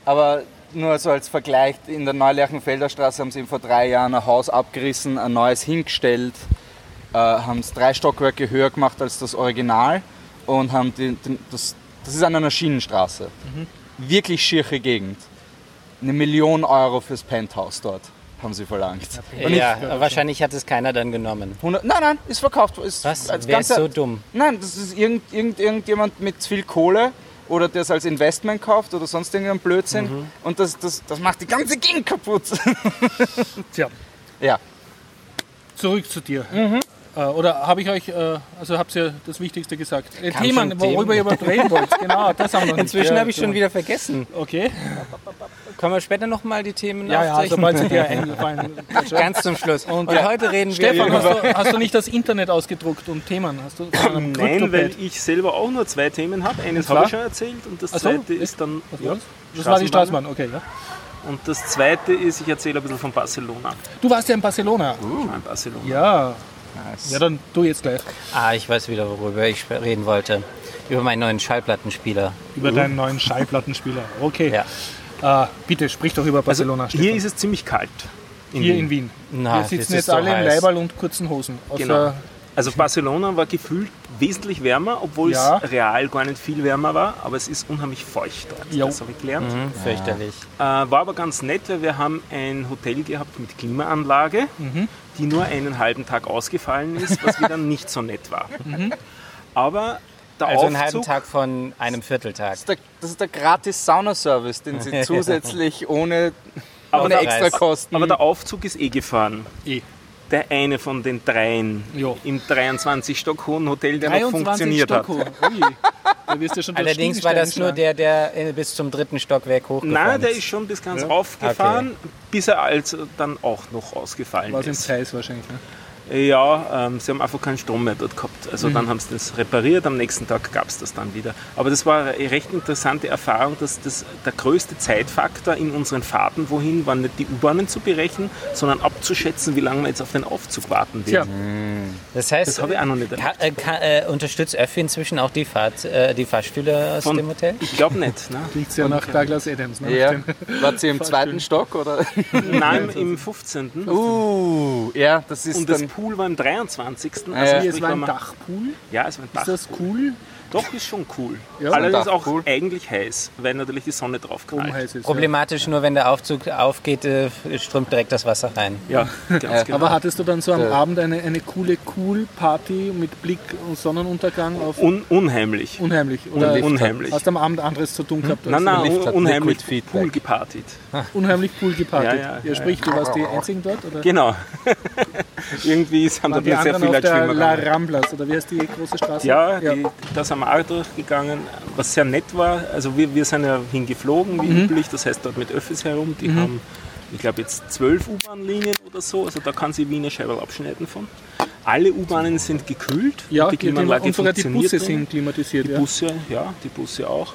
Aber nur so als Vergleich, in der Neulerchenfelder Straße haben sie vor drei Jahren ein Haus abgerissen, ein neues hingestellt, äh, haben es drei Stockwerke höher gemacht als das Original und haben die, die, das, das ist an einer Schienenstraße. Mhm. Wirklich schiere Gegend. Eine Million Euro fürs Penthouse dort haben sie verlangt. Ja, ich, wahrscheinlich hat es keiner dann genommen. 100, nein, nein, ist verkauft. Ist Was? Wer ist so dumm? Nein, das ist irgend, irgend, irgendjemand mit zu viel Kohle oder der es als Investment kauft oder sonst irgendein Blödsinn. Mhm. Und das, das, das macht die ganze Gegend kaputt. Tja. Ja. Zurück zu dir. Mhm. Äh, oder habe ich euch, äh, also habt ihr das Wichtigste gesagt? Äh, Themen, worüber ihr reden wollt. Genau, das haben wir Inzwischen habe ich schon wieder vergessen. Okay. Können wir später nochmal die Themen Ja, ja, sobald sie dir eingefallen Ganz zum Schluss. Und, und ja. heute reden Stefan, wir Stefan, hast, hast, du nicht das Internet ausgedruckt und Themen? Hast du Nein, weil ich selber auch nur zwei Themen habe. Eines habe ich schon erzählt und das so, zweite ist dann... ja, das war die Straßenbahn, okay. Ja. Und das zweite ist, ich erzähle ein bisschen von Barcelona. Du warst ja in Barcelona. Ich war in Barcelona. Ja. Ja, dann du jetzt gleich. Ah, ich weiß wieder, worüber ich reden wollte. Über meinen neuen Schallplattenspieler. Über deinen neuen Schallplattenspieler. Okay. Ja. Äh, bitte, sprich doch über Also Barcelona. hier ist es ziemlich kalt. In hier Wien. in Wien. Na, Wir sitzen jetzt so alle im heiß. Leiberl und kurzen Hosen. Genau. Also Barcelona war gefühlt wesentlich wärmer, obwohl Ja. es real gar nicht viel wärmer war, aber es ist unheimlich feucht dort. Jo. Das habe ich gelernt. Hm, fürchterlich. Äh, war aber ganz nett, weil wir haben ein Hotel gehabt mit Klimaanlage, Mhm. die nur einen halben Tag ausgefallen ist, was wieder nicht so nett war. Aber der Also einen Aufzug, halben Tag von einem Vierteltag. Das ist der, das ist der gratis Saunaservice, den sie zusätzlich ohne, aber, ohne der, Preis. extra Kosten. aber der Aufzug ist eh gefahren. eh. Der eine von den dreien Jo. im 23 Stock hohen Hotel, der noch 23 funktioniert Stock hat. hoch. Ui. Da wirst du schon Allerdings war das nur der, der äh, bis zum dritten Stockwerk hochgefahren Nein, der ist. ist schon bis ganz Ja. aufgefahren, bis er als dann auch noch ausgefallen War es im ist. Zeiss wahrscheinlich. Ne? Ja, ähm, sie haben einfach keinen Strom mehr dort gehabt. Also dann haben sie das repariert, am nächsten Tag gab es das dann wieder. Aber das war eine recht interessante Erfahrung, dass das der größte Zeitfaktor in unseren Fahrten wohin war nicht die U-Bahnen zu berechnen, sondern abzuschätzen, wie lange man jetzt auf den Aufzug warten wird. Tja, Das heißt, Das habe ich auch noch nicht ka- äh, ka- äh, unterstützt Öffi inzwischen auch die, Fahrt, äh, die Fahrstühle aus Von- dem Hotel? Ich glaube nicht. Ne? klingt sehr nach Douglas Adams. Ne? ja. War sie im zweiten Stock oder? Nein, im 15. Uh, ja, das ist Und das dann. Pool war im 23. ja. Also Hier, es war ein Dachpool. Ja, es war ein Dach. Ist das cool? Doch, ist schon cool. Ja, Allerdings auch cool. eigentlich heiß, weil natürlich die Sonne drauf Oben knallt. heiß ist. Problematisch nur, wenn der Aufzug aufgeht, äh, strömt direkt das Wasser rein. Ja, ganz Ja. genau. Aber hattest du dann so am Ja. Abend eine, eine coole Cool-Party mit Blick und Sonnenuntergang auf Un unheimlich. unheimlich? Oder Un unheimlich. hast du am Abend anderes zu tun gehabt? Nein, als nein, Lift un unheimlich. Pool gepartet. Unheimlich cool gepartet. Ja, ja, ja, sprich, du warst die Einzigen dort? Oder? Genau. Irgendwie haben da sehr viele Schwimmer La. Ramblas, oder wie heißt die große Straße? Ja, die, da sind wir auch durchgegangen, was sehr nett war. Also wir, wir sind ja hingeflogen, wie Mhm. üblich, das heißt dort mit Öffis herum. Die haben, ich glaube jetzt zwölf U-Bahn-Linien oder so, also da kann sie Wiener Scheiberl abschneiden von. Alle U-Bahnen sind gekühlt, ja die Klimaanlage und sogar die Busse drin. sind klimatisiert. Die ja. Busse, ja, die Busse auch.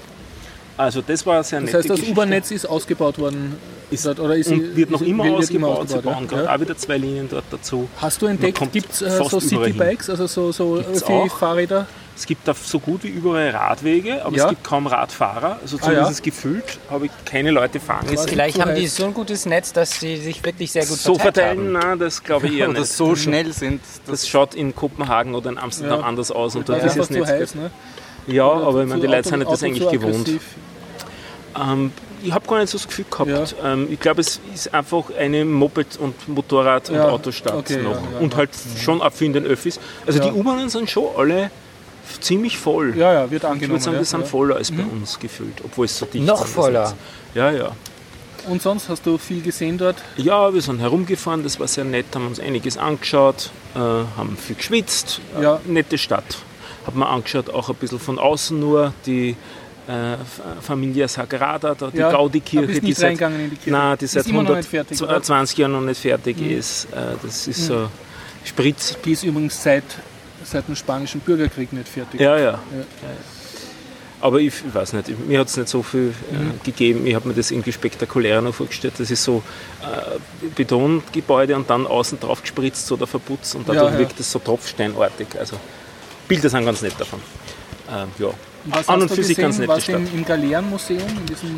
Also das war eine sehr Das nette heißt, das. U-Bahn-Netz ist ausgebaut worden Ist- dort, oder ist und wird noch ist, immer wird ausgebaut. Sie ja? bauen gerade Ja. auch wieder zwei Linien dort dazu. Hast du entdeckt, gibt es äh, so. Citybikes, also so, so Gibt's für auch. Fahrräder? Es gibt da so gut wie überall Radwege, aber Ja. es gibt kaum Radfahrer. Also Ah, ja. zumindest gefühlt habe ich keine Leute fahren gesehen. Vielleicht haben die so ein gutes Netz, dass sie sich wirklich sehr gut So verteilt verteilen, haben. nein, das glaube ich eher Oder nicht. so schnell sind. Das schaut in Kopenhagen oder in Amsterdam Ja. anders aus und dort ist es nicht. heiß, ne? Ja, aber ich meine, die Leute sind nicht das eigentlich gewohnt. Ähm, ich habe gar nicht so das Gefühl gehabt. Ähm, ich glaube, es ist einfach eine Moped- und Motorrad- und Ja, Autostadt okay, noch. ja, ja. und halt schon auch viel in den Öffis. Also Ja. die U-Bahnen sind schon alle ziemlich voll. Ja, ja, wird ich angenommen. würde sagen, ja, sind ja. Mhm. voller als bei uns gefühlt, obwohl es so dicht Noch sind, das voller. Ja, ja. Und sonst hast du viel gesehen dort? Ja, wir sind herumgefahren, das war sehr nett, haben uns einiges angeschaut, äh, haben viel geschwitzt. Ja. Äh, nette Stadt. Haben wir angeschaut, auch ein bisschen von außen nur, die äh, Familia Sagrada, da, die Ja, Gaudi-Kirche, die seit, die Kirche? nein, die Ist seit immer noch 100, nicht fertig, zw- oder? 20 Jahren noch nicht fertig ist. Äh, das ist so Spritz. Die ist übrigens seit, seit dem Spanischen Bürgerkrieg nicht fertig. Ja, ja. ja. Aber ich, ich weiß nicht, mir hat es nicht so viel äh, Mhm. gegeben. Ich habe mir das irgendwie spektakulärer noch vorgestellt. Das ist so äh, Betongebäude und dann außen drauf gespritzt oder verputzt und dadurch Ja, wirkt es so tropfsteinartig. Also Bilder sind ganz nett davon. Ähm, ja. Was An und für sich ganz nette Warst du im, im Galeerenmuseum?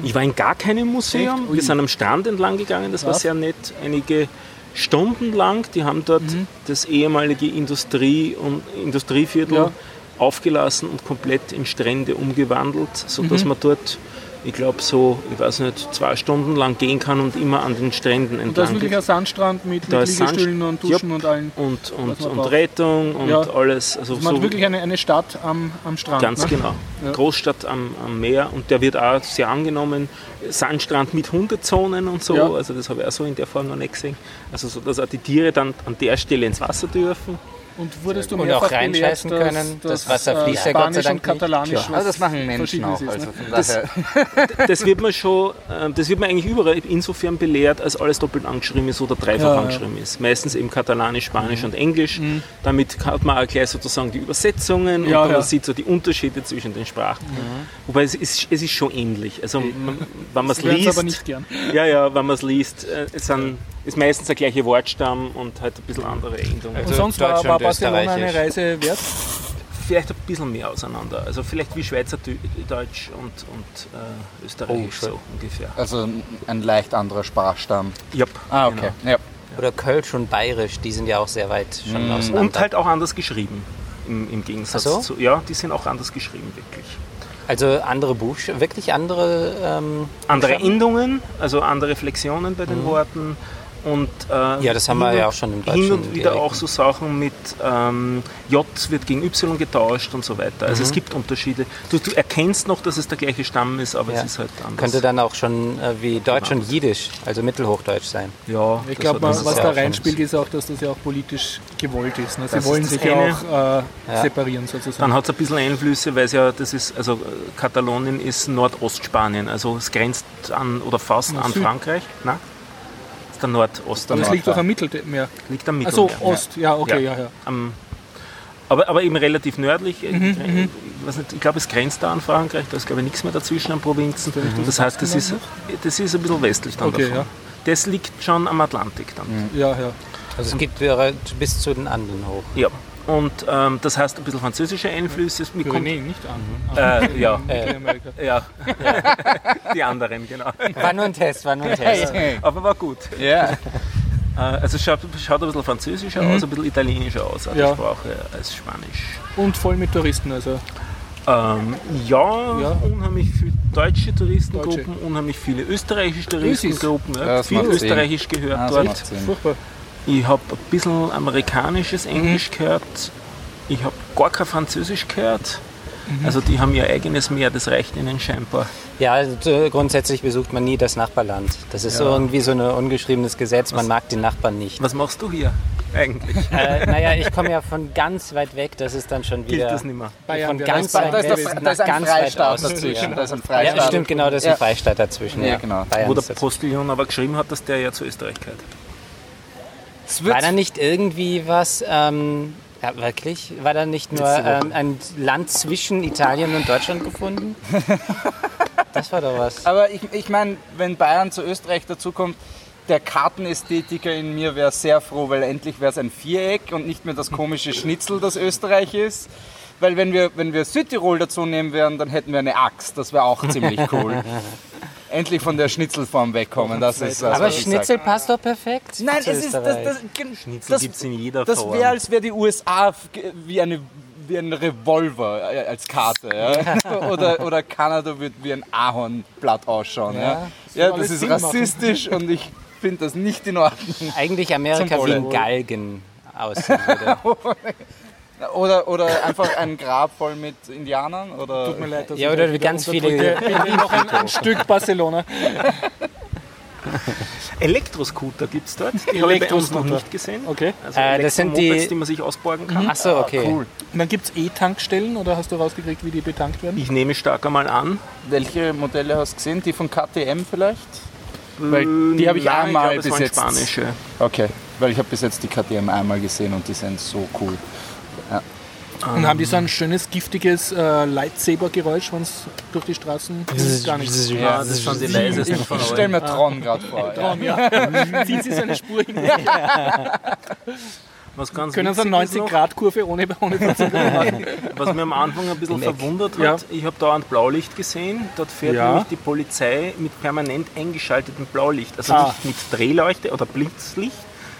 Ich war in gar keinem Museum. Wir sind am Strand entlang gegangen, das war Was? sehr nett. Einige Stunden lang. Die haben dort Mhm. das ehemalige Industrie- und Industrieviertel Ja. aufgelassen und komplett in Strände umgewandelt, sodass Mhm. man dort, ich glaube, so, ich weiß nicht, zwei Stunden lang gehen kann und immer an den Stränden Und das ist entlang wirklich ein Sandstrand mit, Da mit Liegestühlen und Duschen und allen. Und, und, und. Rettung und Ja. alles. Also Man so hat wirklich eine, eine Stadt am, am Strand. Ganz ne? genau. Ja. Großstadt am, am Meer und der wird auch sehr angenommen. Sandstrand mit Hundezonen und so. Ja. Also das habe ich auch so in der Form noch nicht gesehen. Also so, dass auch die Tiere dann an der Stelle ins Wasser dürfen. Und wurdest du Und mehrfach auch reinscheißen belehrt, können. dass, Das Wasser dass, fließt äh, ja Gott sei Spanisch Dank und Katalanisch nicht. Also das machen Menschen auch. ist, Also ne? von Das-. Das wird man schon, äh, das wird man eigentlich überall insofern belehrt, als alles doppelt angeschrieben ist oder dreifach Ja, Mhm. angeschrieben ist. Meistens eben Katalanisch, Spanisch und Englisch. Damit hat man auch gleich sozusagen die Übersetzungen Ja, und ja. man sieht so die Unterschiede zwischen den Sprachen. Wobei es ist, es ist schon ähnlich. Also man, wenn man es liest, aber nicht gern. ja, ja, wenn man es liest, äh, es sind, ist meistens der gleiche Wortstamm und halt ein bisschen andere Endungen. Und Also sonst war, Deutsch war und Barcelona eine. Reise wert? Vielleicht ein bisschen mehr auseinander. Also vielleicht wie Schweizerdeutsch und, und äh, Österreichisch Oh, so ungefähr. Also ein leicht anderer Sprachstamm. Yep, Ah, okay. genau. Ja. Oder Kölsch und Bayerisch, die sind ja auch sehr weit schon auseinander. Und halt auch anders geschrieben. Im, im Gegensatz so? zu. Ja, die sind auch anders geschrieben, wirklich. Also andere Buchstaben, wirklich andere. Ähm, Andere? Endungen, also andere Flexionen bei den Worten. Und, äh, Ja, das haben wir hin ja und- auch schon im Hin und wieder auch so Sachen mit ähm, J wird gegen Y getauscht und so weiter. Also es gibt Unterschiede. Du, du erkennst noch, dass es der gleiche Stamm ist, aber Ja. es ist halt anders. Könnte dann auch schon äh, wie Deutsch und Jiddisch, also Mittelhochdeutsch sein. ja, Ich glaube, was ja da reinspielt, ist auch, dass das ja auch politisch gewollt ist. Ne? Sie Das wollen ist sich ja eine. auch äh, Ja. separieren sozusagen. Dann hat es ein bisschen Einflüsse, weil es ja, das ist, also Katalonien ist Nordostspanien, also es grenzt an oder fast Na, an Süd. Frankreich. Nein? Das ist der Nordost. Aber das liegt doch am Mittelmeer. liegt am Also Mittelmeer. Ost, ja, okay, ja, Ja. ja. Am, aber, aber eben relativ nördlich. Mhm, äh, gren- ich, nicht, ich glaube, es grenzt da an Frankreich, da ist glaube ich nichts mehr dazwischen an Provinzen. Das heißt, das ist, das ist ein bisschen westlich dann Okay, davon. ja. Das liegt schon am Atlantik dann. Ja, ja. Also es geht bis zu den Anden hoch. Ja. Und ähm, das heißt ein bisschen französische Einflüsse. Mir kommt, Pyrenäen, nicht an. äh, ja, Mittelamerika. ja, die anderen, genau. War nur ein Test, war nur ein Test. Aber war gut. Ja. Äh, Also es schaut, schaut ein bisschen französischer aus, ein bisschen italienischer aus, auch Ja. die Sprache als Spanisch. Und voll mit Touristen, also. Ähm, ja, Ja. unheimlich viele deutsche Touristengruppen, unheimlich viele österreichische Touristengruppen. Ja, viel. Österreichisch gehört Ah, das dort. Furchtbar. Ich habe ein bisschen amerikanisches Englisch gehört. Ich habe gar kein Französisch gehört. Also die haben ihr eigenes Meer, das reicht ihnen scheinbar. Ja, also, grundsätzlich besucht man nie das Nachbarland. Das ist so irgendwie so ein ungeschriebenes Gesetz, man mag den Nachbarn nicht. Was machst du hier eigentlich? Äh, naja, ich komme ja von ganz weit weg, das ist dann schon Gilt wieder... das nicht mehr? Bayern Von ganz weit Da ist, weg der, gewesen. da ist ein Freistaat dazwischen. ja. Da ist ein Ja, Freistaat. stimmt, genau, das ist Ja. ein Freistaat dazwischen. Ja, genau. Bayern Wo der ist. Postillon aber geschrieben hat, dass der ja zu Österreich gehört. War da nicht irgendwie was, ähm, ja wirklich, war da nicht nur ähm, ein Land zwischen Italien und Deutschland gefunden? Das war doch was. Aber ich, ich meine, wenn Bayern zu Österreich dazukommt, der Kartenästhetiker in mir wäre sehr froh, weil endlich wäre es ein Viereck und nicht mehr das komische Schnitzel, das Österreich ist. Weil wenn wir, wenn wir Südtirol dazu nehmen wären, dann hätten wir eine Axt. Das wäre auch ziemlich cool. endlich von der Schnitzelform wegkommen. Das ist das, Aber was ich Schnitzel sag. passt doch perfekt. Nein, es ist das, das, Schnitzel das, gibt es in jeder das Form. wäre, als wäre die USA wie, eine, wie ein Revolver äh, als Karte. Ja? oder, oder Kanada wird wie ein Ahornblatt ausschauen. Ja, ja, das ist Sinn machen. rassistisch und ich finde das nicht in Ordnung. Eigentlich Amerika wie ein Galgen aussehen würde. Oder, oder einfach ein Grab voll mit Indianern. Oder Tut mir leid, dass Ja, ich oder ganz viele- Ich bin noch ein, ein Stück Barcelona. Elektroscooter gibt es dort. Die habe ich bei uns noch nicht gesehen. Okay. Also Äh, das sind die- die man sich ausborgen kann. Ach so, okay. Cool. Und dann gibt es E-Tankstellen oder hast du rausgekriegt, wie die betankt werden? Ich nehme stark einmal an. Welche Modelle hast du gesehen? Die von KTM vielleicht? Weil die habe ich Nein, einmal ich bis glaube, es jetzt. spanische. Okay, weil ich habe bis jetzt die KTM einmal gesehen und die sind so cool. Und haben die so ein schönes, giftiges äh, Lightsaber-Geräusch, wenn es durch die Straßen gar nicht. Ja, das sind die leisesten von Ich stelle mir Tron gerade vor. Ja. Traum, ja. Ziehen sie seine Spur hin. Was ganz Können sie eine witzig ist noch, 90-Grad-Kurve ohne, ohne Verzögerung machen. Was mir am Anfang ein bisschen verwundert Ja. hat, ich habe dauernd Blaulicht gesehen. Dort fährt Ja. nämlich die Polizei mit permanent eingeschaltetem Blaulicht. Also Ah. nicht mit Drehleuchte oder Blitzlicht,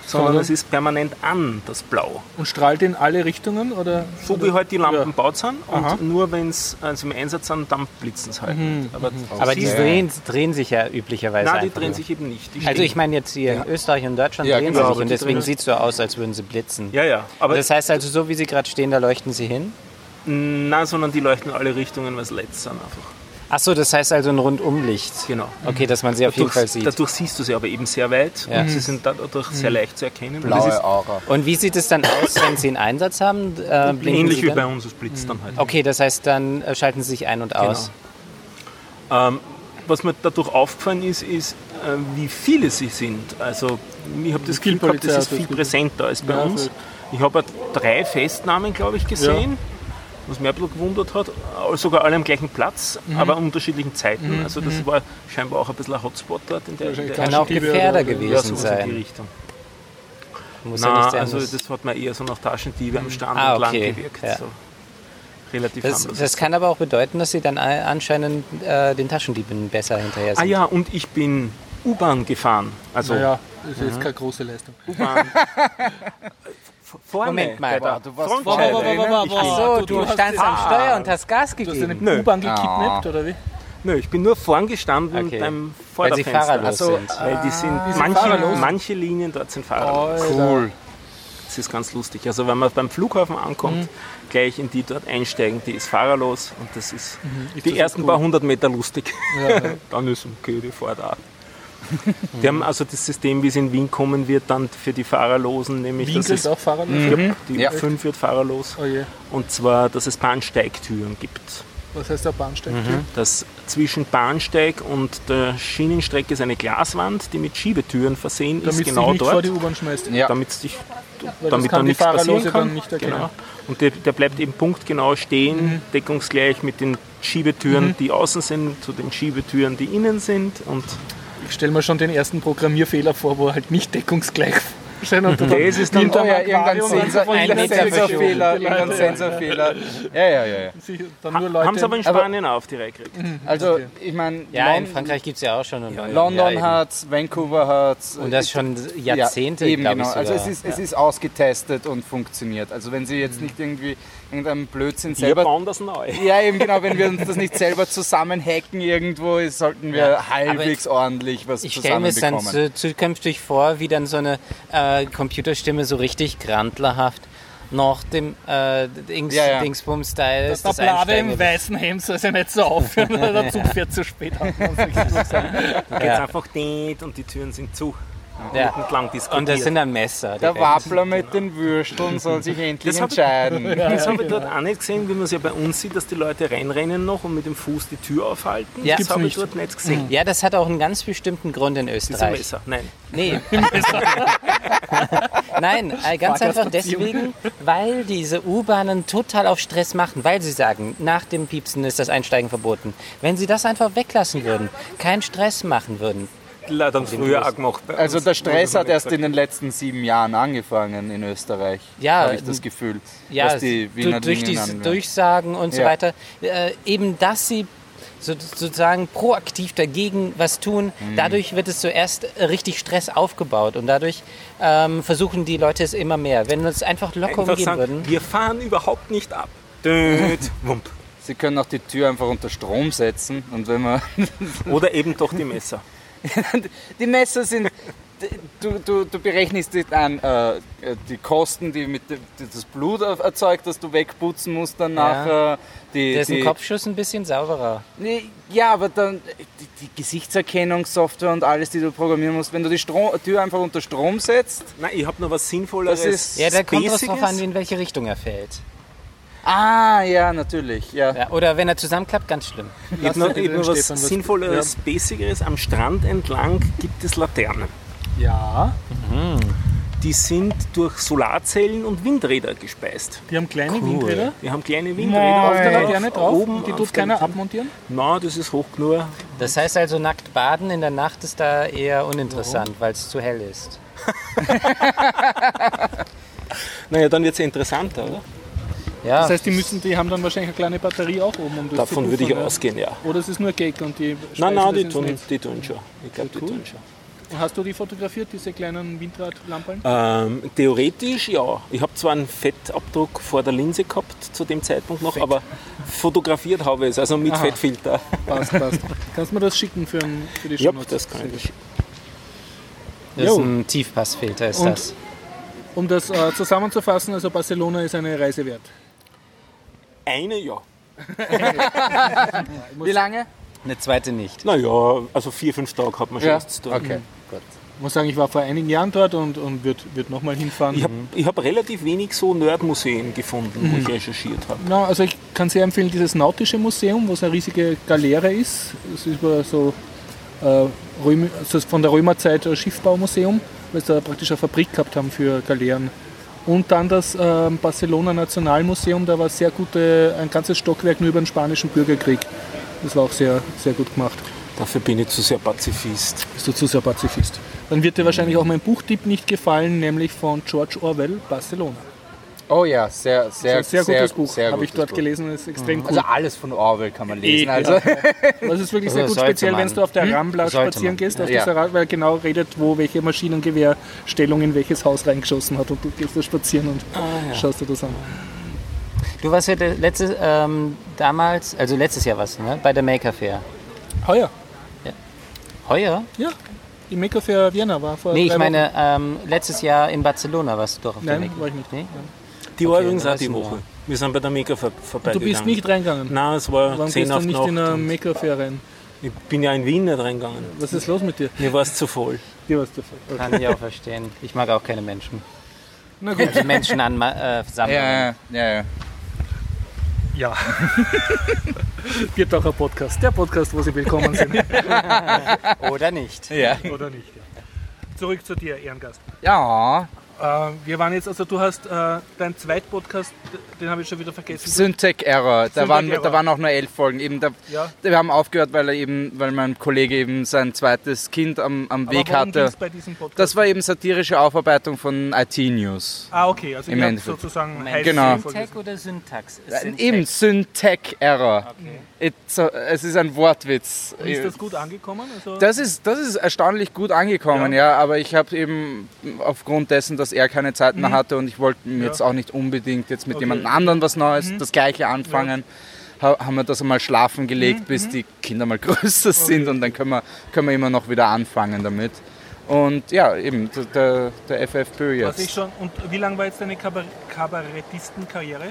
sondern es ist permanent an, das Blau. Und strahlt in alle Richtungen? Oder? So wie halt die Lampen Ja. gebaut sind. Und Aha. nur wenn es also im Einsatz sind, dann blitzen es halt. nicht. Aber, Aber die drehen, drehen sich ja üblicherweise Nein, die drehen nur. sich eben nicht. Die Also ich meine jetzt hier in Österreich und Deutschland Ja, drehen genau, sie sich und deswegen sieht es so aus, als würden sie blitzen. Ja, ja. Aber Das heißt also, so wie sie gerade stehen, da leuchten sie hin. nein, sondern die leuchten in alle Richtungen, weil es LEDs sind einfach. Achso, das heißt also ein Rundumlicht. Genau. Okay, dass man sie auf jeden Dadurch, Fall sieht. dadurch siehst du sie aber eben sehr weit Ja. und sie sind dadurch sehr leicht zu erkennen. Und Blaue Aura. Und wie sieht es dann aus, wenn Sie einen Einsatz haben? Äh, ähnlich Sie wie bei uns, es blitzt dann halt. Okay, das heißt, dann äh, schalten Sie sich ein und aus. Ähm, was mir dadurch aufgefallen ist, ist, äh, wie viele sie sind. Also ich habe das Gefühl gehabt, das ist viel präsenter als bei Ja, uns. voll. Ich habe drei Festnahmen, glaube ich, gesehen. Was mich ein bisschen gewundert hat, Äh, sogar alle am gleichen Platz, Mhm. aber an unterschiedlichen Zeiten. Also das war scheinbar auch ein bisschen ein Hotspot dort in der, in der Kann auch Gefährder oder- ja, gewesen sowas in die sein. Richtung. Muss ja Nein, nicht sein. also das hat mir eher so nach Taschendiebe am Stand Ah, entlang okay, gewirkt. ja. So. Relativ das, anders. das kann aber auch bedeuten, dass Sie dann anscheinend äh, den Taschendieben besser hinterher ah sind. ja, und ich bin U-Bahn gefahren. Also Naja, das ist jetzt keine große Leistung. U-Bahn. Vorne, Moment mal. bei der Du warst vorne bin- wow. So, du- du, du standst am Steuer und hast Gas Du hast gegeben. Nö. U-Bahn gekidnappt, oder wie? Nö, ich bin nur vorn gestanden Okay. beim Weil sie Vorderfenster. fahrerlos Also, sind. Weil die sind, sind manche, fahrerlos? manche Linien dort sind fahrerlos. Cool. Das ist ganz lustig. Also wenn man beim Flughafen ankommt, Mhm. gleich in die dort einsteigen, die ist fahrerlos und das ist Mhm. Die das ersten cool? paar hundert Meter lustig. Ja, ja. dann ist okay, die fahrt auch. Die haben also das System, wie es in Wien kommen wird, dann für die Fahrerlosen, nämlich Wien es, auch fahrerlos. ja, die Ja. 5 wird fahrerlos Oh je. und zwar, dass es Bahnsteigtüren gibt. Was heißt der Bahnsteig? Das zwischen Bahnsteig und der Schienenstrecke ist eine Glaswand, die mit Schiebetüren versehen Damit ist, du genau dich nicht vor dort, die U-Bahn schmeißt. Ja. damit dich Weil damit dann die nichts passieren Fahrerlose kann. dann nicht. Genau. Und der, der bleibt eben punktgenau stehen, deckungsgleich mit den Schiebetüren, die außen sind, zu den Schiebetüren, die innen sind. Und Ich stelle mir schon den ersten Programmierfehler vor, wo er halt nicht deckungsgleich stehen und du dann Das ist dann- ja, irgendein Sensorfehler, irgendein Sensorfehler. Ja, ja, ja, ja. haben sie aber in Aber- Spanien auch direkt gekriegt. Also, ich meine, Ja, in Lon- Frankreich gibt es ja auch schon. Und London ja, hat's, Vancouver hat's. Und das schon Jahrzehnte, ja, eben glaube genau. ich Also es ist, es ist ausgetestet und funktioniert. Also wenn Sie jetzt nicht irgendwie irgendeinen Blödsinn Wir selber... bauen das neu. Ja, eben genau, wenn wir uns das nicht selber zusammenhacken irgendwo, sollten wir Ja, halbwegs ordentlich was Ich stelle mir es dann zusammenbekommen. zu, zukünftig vor, wie dann so eine äh, Computerstimme so richtig grantlerhaft nach dem äh, Dings, Ja, ja. Dingsbum-Style Der das Blade Einsteigen. im weißen Hemd soll sich nicht so aufführen, weil der Zug fährt zu spät. Dann geht es einfach däht und die Türen sind zu. Ja. Entlang diskutiert. Und das sind dann Messer. Der. Wappler mit den Würsteln soll sich endlich Das hab ich- entscheiden. Das habe ich dort auch nicht gesehen, wie man es ja bei uns sieht, dass die Leute reinrennen noch und mit dem Fuß die Tür aufhalten. Ja. Das habe ich dort nicht gesehen. Ja, das hat auch einen ganz bestimmten Grund in Diese Österreich. Messer, nein. Nee. Nein, äh, ganz einfach deswegen, weil diese U-Bahnen total auf Stress machen, weil sie sagen, nach dem Piepsen ist das Einsteigen verboten. Wenn sie das einfach weglassen würden, keinen Stress machen würden. Leider dann früher auch gemacht. bei Also uns. der Stress hat erst in den letzten sieben Jahren angefangen in Österreich. Ja, habe ich das Gefühl. Ja, was die du- Wiener durch die. Durchsagen und so Ja. weiter. Äh, eben, dass sie so, sozusagen proaktiv dagegen was tun, Mhm. dadurch wird es zuerst richtig Stress aufgebaut und dadurch ähm, versuchen die Leute es immer mehr. Wenn wir es einfach locker Einfach umgehen sagen, würden. wir fahren überhaupt nicht ab. Död, wump. Sie können auch die Tür einfach unter Strom setzen und wenn man Oder eben doch die Messer. die Messer sind du, du, du berechnest die, an, äh, die Kosten, die mit die das Blut erzeugt, das du wegputzen musst dann Ja. nachher. Die, Da ist die, ein Kopfschuss ein bisschen sauberer. Nee, Ja, aber dann die, die Gesichtserkennungssoftware und alles, die du programmieren musst, wenn du die Strom, Tür einfach unter Strom setzt. Nein, ich habe noch was Sinnvolleres. Das ist- Ja, da kommt was drauf an, in welche Richtung er fällt. Ah, ja, natürlich. Ja. Ja, oder wenn er zusammenklappt, ganz schlimm. Habe noch, den noch was Sinnvolleres, Basigeres. Am Strand entlang gibt es Laternen. Ja, Die sind durch Solarzellen und Windräder gespeist. die haben kleine Windräder. Die haben kleine Auf Windräder der auf Laterne drauf. Oben und die der keiner abmontieren. Nein, das ist hoch genug. Das heißt also, nackt baden in der Nacht ist da eher uninteressant, weil es zu hell ist. Naja, dann wird es ja interessanter, oder? Ja, Das heißt, die, müssen, die haben dann wahrscheinlich eine kleine Batterie auch oben. Um das Davon würde ich ja. ausgehen, ja. Oder es ist nur Gag und die Nein, nein, die tun, die tun schon. Ich glaube, die Cool. tun schon. Und Hast du die fotografiert, diese kleinen Windradlampen? Ähm, theoretisch ja. Ich habe zwar einen Fettabdruck vor der Linse gehabt zu dem Zeitpunkt noch, aber fotografiert habe ich es, also mit Aha. Fettfilter. Passt, passt. Kannst du mir das schicken für, ein, für die Ja, Shownotes? das kann ich. das ist ein Tiefpassfilter, ist Und- das. Um das äh, zusammenzufassen, also Barcelona ist eine Reise wert. Eine ja. Wie lange? Eine zweite nicht. Naja, also vier, fünf Tage hat man schon Ja, was zu tun. okay. Gut. Ich muss sagen, ich war vor einigen Jahren dort und, und wird, wird nochmal hinfahren. Ich habe hab relativ wenig so Nerdmuseen gefunden, wo ich recherchiert habe. Na, also ich kann sehr empfehlen, dieses Nautische Museum, wo es eine riesige Galeere ist. Das ist über so äh, Röm, also von der Römerzeit ein Schiffbaumuseum, weil sie da praktisch eine Fabrik gehabt haben für Galeeren. Und dann das äh, Barcelona Nationalmuseum, da war sehr gute, ein ganzes Stockwerk nur über den spanischen Bürgerkrieg. Das war auch sehr, sehr gut gemacht. Dafür bin ich zu sehr Pazifist. Bist du zu sehr Pazifist. Dann wird dir wahrscheinlich auch mein Buchtipp nicht gefallen, nämlich von George Orwell, Barcelona. Oh ja, sehr, sehr, ist ein sehr gutes Buch, sehr habe ich dort Buch. gelesen, ist extrem cool. Also alles von Orwell kann man lesen. Eh, Also, ja. Das ist wirklich sehr Also gut, speziell wenn du auf der Rambla Sollte spazieren man. gehst, auf Ja. dieser weil er genau redet, wo welche Maschinengewehrstellung in welches Haus reingeschossen hat und du gehst da spazieren und schaust dir das an. Du warst ja der letzte, ähm, damals, also letztes Jahr was, ne? Bei der Maker Fair. Heuer, Heuer? ja. Die Maker Fair Vienna war vor Nee, ich meine, ähm, letztes Jahr in Barcelona warst du doch auf der Nein, Maker war ich nicht. Nee? Die war Okay, übrigens auch die. Woche. Wir sind bei der Mega vor, Wochen. Du vorbeigegangen. bist nicht reingegangen. Nein, es war Warum 10 gehst du auf nicht Nacht. in eine und Maker Fair rein? ich bin ja in Wien nicht reingegangen. Was ist los mit dir? Mir war es zu voll. Dir was davon. Okay. Kann ich auch verstehen. Ich mag auch keine Menschen. Na gut. Also Menschen an äh, Sammlungen. ja, ja, ja, ja. Ja. Wird auch ein Podcast. Der Podcast, wo Sie willkommen sind. Oder nicht. ja. Oder nicht. Ja. Zurück zu dir, Ehrengast. Ja, wir waren jetzt, also du hast äh, deinen Zweitpodcast, den habe ich schon wieder vergessen. Syntech Error. Da Syntech waren, Error. da waren auch nur elf Folgen. Eben da, Ja. Wir haben aufgehört, weil er eben, weil mein Kollege eben sein zweites Kind am, am Aber Weg hatte. bei diesem Podcast? Das war eben satirische Aufarbeitung von IT-News. ah, okay, also Im Endeffekt. sozusagen Moment, Genau. Syntax oder Syntax? Äh, Eben, Syntech Error. It's a, es ist ein Wortwitz. Ist das gut angekommen? Also, Das ist, das ist erstaunlich gut angekommen, ja, aber ich habe eben aufgrund dessen, dass er keine Zeit mehr hatte und ich wollte mir jetzt auch nicht unbedingt jetzt mit Mhm. Okay. Mhm. jemand anderem was Neues, das gleiche anfangen, ha, haben wir das einmal schlafen gelegt, Mhm. bis die Kinder mal größer sind und dann können wir, können wir immer noch wieder anfangen damit. Und ja, eben der- der, FFPÖ was ich jetzt. schon, und wie lange war jetzt deine Kabar Kabarettistenkarriere?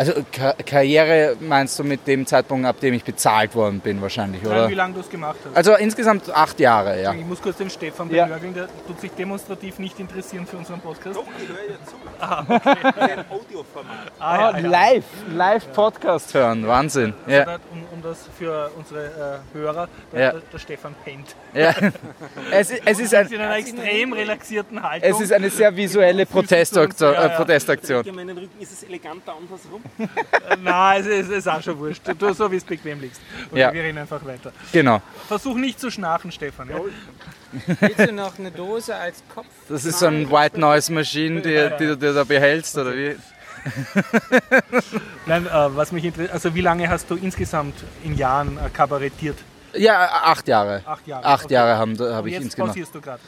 Also Ka Karriere meinst du mit dem Zeitpunkt, ab dem ich bezahlt worden bin wahrscheinlich, Nein, oder? wie lange du es gemacht hast? Also insgesamt acht Jahre, ja. Ich muss kurz den Stefan Ja. benörgeln, der tut sich demonstrativ nicht interessieren für unseren Podcast. ich höre ja zu. Ein Audioformat. Ah, ja, ja. Live, live Podcast hören, Wahnsinn. Ja. Also, um, um das für unsere äh, Hörer, der, Ja. der, der Stefan pennt. Ja. Es, ist- es, ist Er ist ein, in einer extrem relaxierten Haltung. es ist eine sehr visuelle Protestaktion. Ja, ja. Äh, Protestaktion. Ja, meinen Rücken ist es eleganter andersrum. Nein, es ist, auch schon wurscht. Du so, wie es bequem liegst. Und Ja. wir reden einfach weiter. Genau. Versuch nicht zu schnarchen, Stefan. Ja? Willst du noch eine Dose als Kopf? Das ist so ein White Noise Machine, die, die du dir da behältst, oder wie? Nein, äh, was mich interessiert, also wie lange hast du insgesamt in Jahren äh, kabarettiert? Ja, acht Jahre. Acht Jahre. Acht okay. Jahre habe hab ich jetzt insgesamt. du gerade.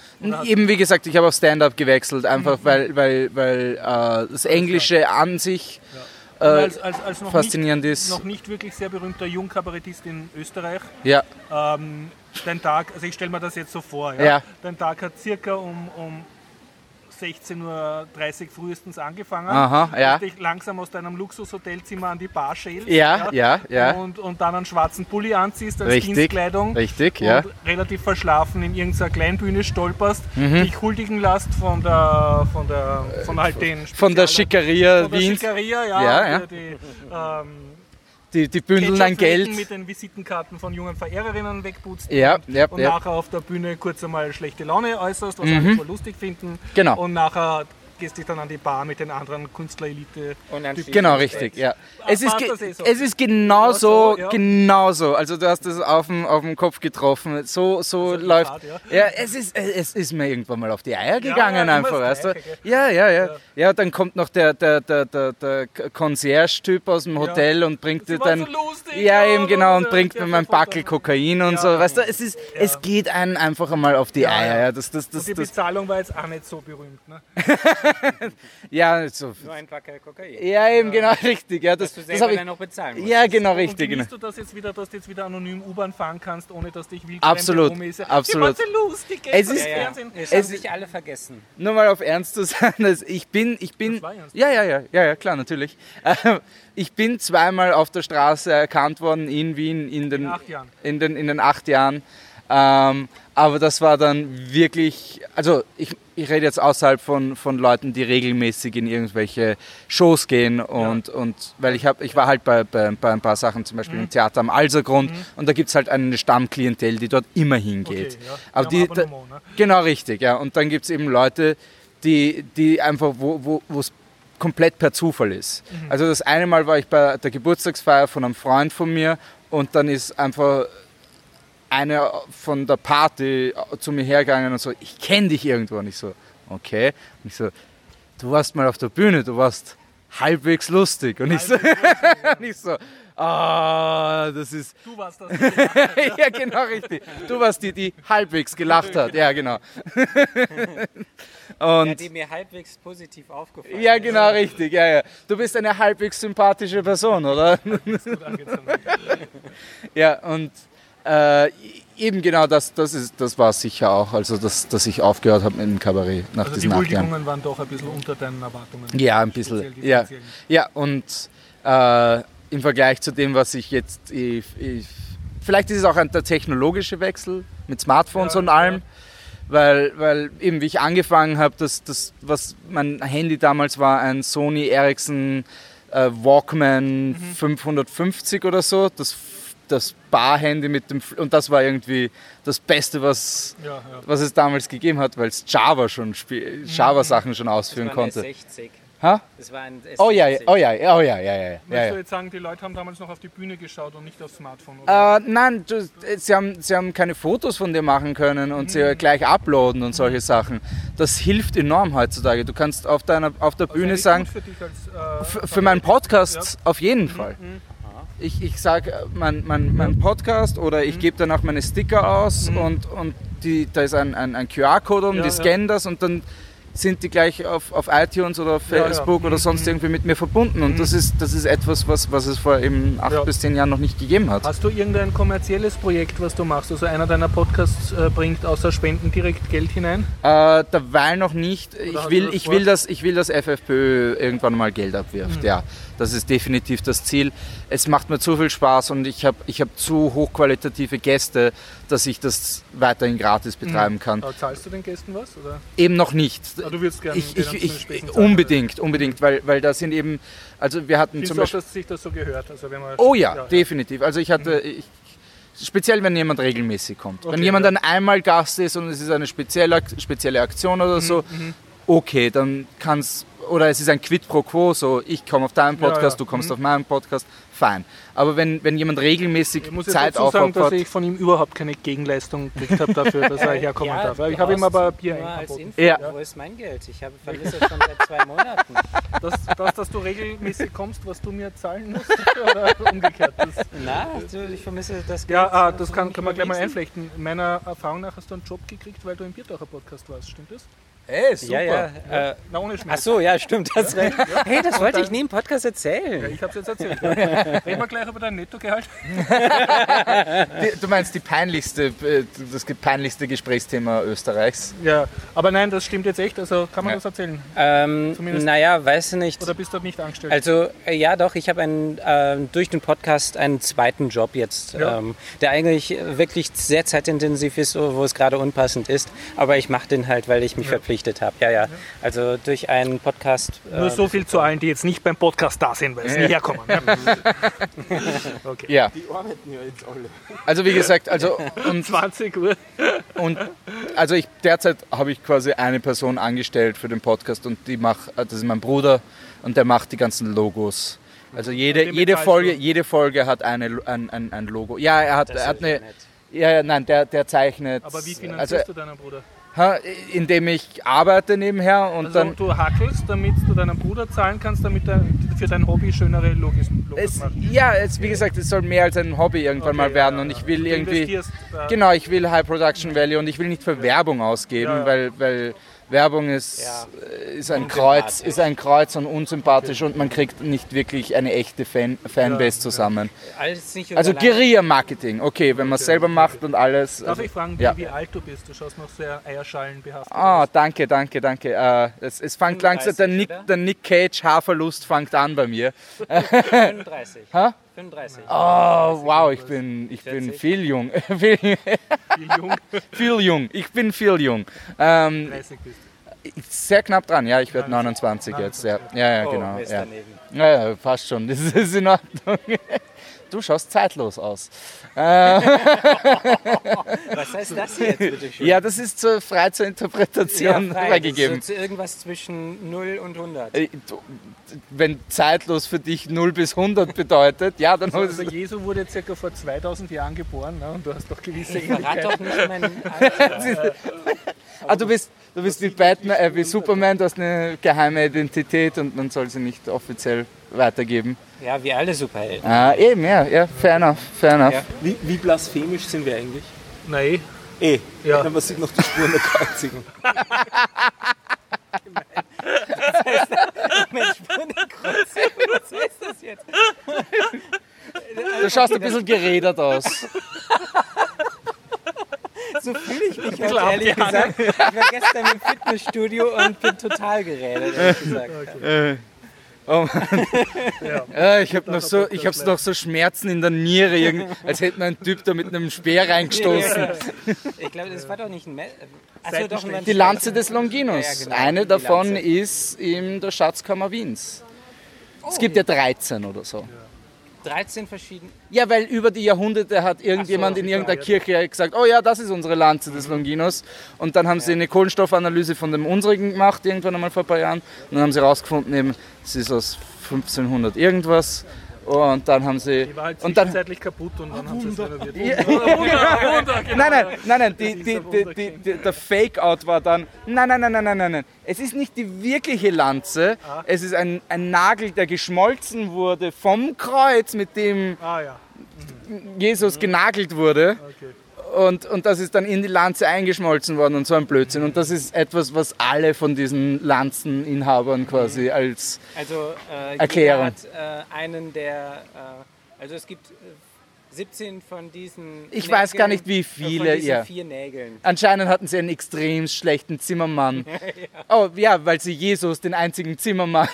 Eben wie gesagt, ich habe auf Stand-up gewechselt, einfach weil, weil, weil äh, das Englische an sich Und äh, als, als, als noch, faszinierend nicht, ist. noch nicht wirklich sehr berühmter Jungkabarettist in Österreich, Ja, ähm, dein Tag, also ich stelle mir das jetzt so vor, ja? Ja. dein Tag hat circa um, um 16.30 Uhr frühestens angefangen. Aha, ja. Dich langsam aus deinem Luxushotelzimmer an die Bar schälst. Ja, ja, ja. Und, und dann einen schwarzen Pulli anziehst als Richtig, Dienstkleidung. richtig, und ja. relativ verschlafen in irgendeiner Kleinbühne stolperst, Mhm. dich huldigen lässt von der, von der, von halt den von der Spezial- Schickeria von der Wiens. Schickeria, ja. Ja, ja. Die, die, ähm, Die, die bündeln Ketchupflecken Geld. mit den Visitenkarten von jungen Verehrerinnen wegputzt Ja, und, ja, und ja. nachher auf der Bühne kurz einmal schlechte Laune äußerst, was alle voll lustig finden. Genau. Und nachher gehst dich dann an die Bar mit den anderen Künstlerelite. Genau, richtig, ja. Es ist, das eh so? es ist genauso, Ja, so, ja. genauso. Also du hast es auf den, auf den Kopf getroffen. So, so die läuft. Tat, ja. es ist, es ist mir irgendwann mal auf die Eier gegangen ja, einfach, das weißt du? Ja, ja, ja. Ja, dann kommt noch der, der, der, der, der Concierge-Typ aus dem Hotel und bringt dir dann. so lustig, ja, ja, eben genau, und bringt mir mein. Backel Kokain und so. Weißt du, es ist, es geht einem einfach einmal auf die Eier. Ja, das, das, Und das, die das, Bezahlung war jetzt auch nicht so berühmt. Ne? ja, so. Nur ein Packerl Kokain. Ja, eben, genau, richtig. Ja, das, Dass du selber ich. noch bezahlen musst. Ja, genau, Und richtig. Genau. du das jetzt wieder, dass du jetzt wieder anonym U-Bahn fahren kannst, ohne dass dich wild Absolut, absolut. Die lustig, Es ist- Ja, ja. Es haben sich alle vergessen. Nur mal auf Ernst zu sein, dass ich bin, ich bin, ja, ja, ja, ja, ja, klar, natürlich. Ähm, Ich bin zweimal auf der Straße erkannt worden in Wien in den, In acht Jahren. in den, in den acht Jahren. Ähm, aber das war dann wirklich, also ich, ich rede jetzt außerhalb von, von Leuten, die regelmäßig in irgendwelche Shows gehen und, und weil ich, hab, ich war halt bei, bei, bei ein paar Sachen, zum Mhm. Beispiel im Theater am Alsergrund und da gibt es halt eine Stammklientel, die dort immer hingeht. Okay, ja. Aber Die da, ne? Genau, richtig, ja. Und dann gibt es eben Leute, die, die einfach, wo wo, es komplett per Zufall ist. Mhm. Also das eine Mal war ich bei der Geburtstagsfeier von einem Freund von mir und dann ist einfach einer von der Party zu mir hergegangen und so, ich kenne dich irgendwo. Und ich so, okay. Und ich so, du warst mal auf der Bühne, du warst halbwegs lustig. Und ich so, und ich so ah, das ist, Du warst das. ja genau richtig. Du warst die, die halbwegs gelacht hat. Ja, genau. Ja, Und die mir halbwegs positiv aufgefallen ja, ist. genau richtig. Ja, ja. Du bist eine halbwegs sympathische Person, oder? Ja, und äh, eben genau das, das, ist, das war sicher auch, also dass, dass ich aufgehört habe mit dem Kabarett nach Also die diesen Jahren. Huldigungen waren doch ein bisschen unter deinen Erwartungen. Ja, ein bisschen. Die Ja, ja und äh, im Vergleich zu dem, was ich jetzt. Ich, ich, vielleicht ist es auch ein, der technologische Wechsel mit Smartphones Ja, und allem. ja. Weil, weil eben wie ich angefangen habe, das, das, was mein Handy damals war, ein Sony Ericsson äh, Walkman Mhm. 550 oder so, das, das Bar-Handy mit dem, F- und das war irgendwie das Beste, was, Ja, ja. was es damals gegeben hat, weil es Java schon, spiel- Java-Sachen schon Das ausführen war ein konnte. S60. Ha? Das war ein S60. Oh ja, oh ja, oh ja, ja, ja, ja, Möchtest ja. du jetzt sagen, die Leute haben damals noch auf die Bühne geschaut und nicht aufs Smartphone? Oder? Äh, nein, du, sie, haben, sie haben keine Fotos von dir machen können und sie gleich uploaden und solche Sachen. Das hilft enorm heutzutage. Du kannst auf, deiner, auf der Also Bühne sagen, Für, dich als, äh, für meinen Podcast Ja. auf jeden Fall. Ich, ich sage mein, mein, mein Podcast oder ich gebe danach meine Sticker aus und, und die, da ist ein, ein, ein QR-Code um, Ja, die ja. scannen das und dann sind die gleich auf, auf iTunes oder auf Ja, ja. Facebook oder sonst irgendwie mit mir verbunden. Und das, ist, das ist etwas, was, was es vor eben acht Ja. bis zehn Jahren noch nicht gegeben hat. Hast du irgendein kommerzielles Projekt, was du machst? Also einer deiner Podcasts äh, bringt außer Spenden direkt Geld hinein? Äh, derweil noch nicht. Ich will, ich, vor? will, dass, ich will, dass FFPÖ irgendwann mal Geld abwirft. Mhm. Ja, das ist definitiv das Ziel. Es macht mir zu viel Spaß und ich habe ich hab zu hochqualitative Gäste, dass ich das weiterhin gratis betreiben kann. Aber zahlst du den Gästen was? Oder? Eben noch nicht. Ah, du würdest gerne ich, ich, ich, Spesen zahlen, unbedingt, unbedingt, weil, weil da sind eben, also wir hatten Findest zum du auch, Beispiel. dass sich das so gehört? Also wenn man, Oh ja, definitiv. Also ich hatte, ich, speziell wenn jemand regelmäßig kommt. wenn Okay, jemand ja. dann einmal Gast ist und es ist eine spezielle, spezielle Aktion oder so, Mhm, okay, dann kann es, oder es ist ein Quid pro Quo, so ich komme auf deinen Ja, Podcast, ja. du kommst Mhm. auf meinen Podcast, fein. Aber wenn, wenn jemand regelmäßig Ich muss Zeit dazu sagen, dass ich von ihm überhaupt keine Gegenleistung gekriegt habe dafür, dass er herkommen Ja, darf. Ich habe ihm aber Bier nur als angeboten. Info. Ja. Wo ist mein Geld? Ich habe vermisse es schon seit zwei Monaten. Das, das, dass du regelmäßig kommst, was du mir zahlen musst, oder umgekehrt? Das, Na, du, ich vermisse das Geld. ja, ah, das von kann, kann man gleich mal einflechten. Meiner Erfahrung nach hast du einen Job gekriegt, weil du im Biertaucher Podcast warst, stimmt das? Ey, super. Ja, ja. Äh, Na, ohne ach Schmerz. so, ja, stimmt. Das recht. Hey, das wollte dann- ich nie im Podcast Ja, erzählen. ich habe es jetzt erzählt. Reden wir gleich über dein Nettogehalt. Die- Du meinst die peinlichste, äh, das peinlichste Gesprächsthema Österreichs? Ja, aber nein, das stimmt jetzt echt. Also kann man Ja. das erzählen? Ähm, Zumindest- naja, weiß nicht. Oder bist du dort nicht angestellt? Also äh, ja, doch, ich habe einen, äh, durch den Podcast einen zweiten Job jetzt, Ja. ähm, der eigentlich wirklich sehr zeitintensiv ist, wo es gerade unpassend ist. Aber ich mache den halt, weil ich mich verpflichtet habe. Ja, ja. Also durch einen Podcast. Nur äh, so viel zu allen, die jetzt nicht beim Podcast da sind, weil sie nie herkommen. Ja. okay. Ja. Die arbeiten ja jetzt alle. Also wie gesagt, also und 20 Uhr. Und also ich derzeit habe ich quasi eine Person angestellt für den Podcast und die macht, das ist mein Bruder und der macht die ganzen Logos. Also jede, jede Folge, jede Folge hat eine, ein, ein, ein Logo. Ja, er hat, das er hat eine. nett. Ja, ja, nein, der, der zeichnet. Aber wie also, finanzierst du deinen Bruder? Indem ich arbeite nebenher und Also dann. du hackelst, damit du deinen Bruder zahlen kannst, damit er für dein Hobby schönere Logos Es, macht. ja, es, wie gesagt, es soll mehr als ein Hobby irgendwann Okay, mal werden ja, und ich will irgendwie. äh, Genau, ich will High Production Value und ich will nicht für Werbung ausgeben, weil, weil Werbung ist, Ja. äh, ist ein Kreuz, ist ein Kreuz und unsympathisch und man kriegt nicht wirklich eine echte Fan, Fanbase zusammen. Also Guerilla-Marketing, okay, wenn man es selber macht und alles. Darf Also, ich fragen, ja. wie alt du bist? Du schaust noch sehr eierschalenbehaftet Ah, aus. danke, danke, danke. Äh, es, es fängt langsam, der 35, Nick, der Nick Cage Haarverlust fängt an bei mir. 35. Hä? 35. Oh, wow, ich bin, ich bin 40? viel jung. viel, jung viel jung. Ich bin viel jung. Ähm, 30 bist. Sehr knapp dran, ja, ich werde 29 jetzt. Ja, ja, ja Oh, genau. Mist Ja. daneben. Ja, ja, passt schon, das ist in Ordnung. Du schaust zeitlos aus. Was heißt das jetzt, bitte schön? Ja, das ist zur frei zur Interpretation frei. freigegeben. So, irgendwas zwischen 0 und 100. Äh, Wenn zeitlos für dich 0 bis 100 bedeutet, ja, dann Also Jesu wurde circa vor 2000 Jahren geboren ne? und du hast doch gewisse Ich verrate doch nicht mein Alter. Ah, du bist, du bist wie Batman, äh, wie Superman, du hast eine geheime Identität und man soll sie nicht offiziell weitergeben. Ja, wie alle Superhelden. Ah, eben, ja, ja, fair enough, fair enough. Ja. Wie, wie blasphemisch sind wir eigentlich? Nein, Eh, Ja. man sieht noch die Spuren der Kreuzigung. Mensch, Bundekreuze, was ist das jetzt? Du schaust ein bisschen gerädert aus. So fühle ich mich heute, ehrlich gesagt. Ich war gestern im Fitnessstudio und bin total gerädert, ehrlich gesagt. Oh Mann. Ja, ich habe noch, so, ich hab noch so Schmerzen in der Niere, irgend- als hätte mir ein Typ da mit einem Speer reingestoßen. Ich glaube, das war doch nicht ein... Me Achso, doch ein Die Lanze des Longinus. Ja, ja, genau, Eine davon ist in der Schatzkammer Wiens. Es gibt ja 13 oder so. 13 verschiedene... Ja, weil über die Jahrhunderte hat irgendjemand in irgendeiner Kirche gesagt, oh ja, das ist unsere Lanze des Longinus. Und dann haben sie eine Kohlenstoffanalyse von dem unsrigen gemacht, irgendwann einmal vor ein paar Jahren. Und dann haben sie herausgefunden, eben, es ist aus 1500 irgendwas. Und dann haben sie... die war halt Und dann, zwischenzeitlich kaputt und dann haben sie es renoviert. Nein, nein, nein, nein, die, die, die, die, die, der Fake-Out war dann, nein, nein, nein, nein, nein, nein, nein. Es ist nicht die wirkliche Lanze, es ist ein, ein Nagel, der geschmolzen wurde vom Kreuz, mit dem Ah ja, Jesus genagelt wurde. okay. Und, und das ist dann in die Lanze eingeschmolzen worden und so ein Blödsinn. Und das ist etwas, was alle von diesen Lanzeninhabern quasi als... Also äh, Erklärung. jeder hat äh, einen der... Äh, also es gibt 17 von diesen Ich weiß gar nicht, wie äh, viele, von diesen ja. vier Nägeln. Anscheinend hatten sie einen extrem schlechten Zimmermann. Oh ja, weil sie Jesus, den einzigen Zimmermann,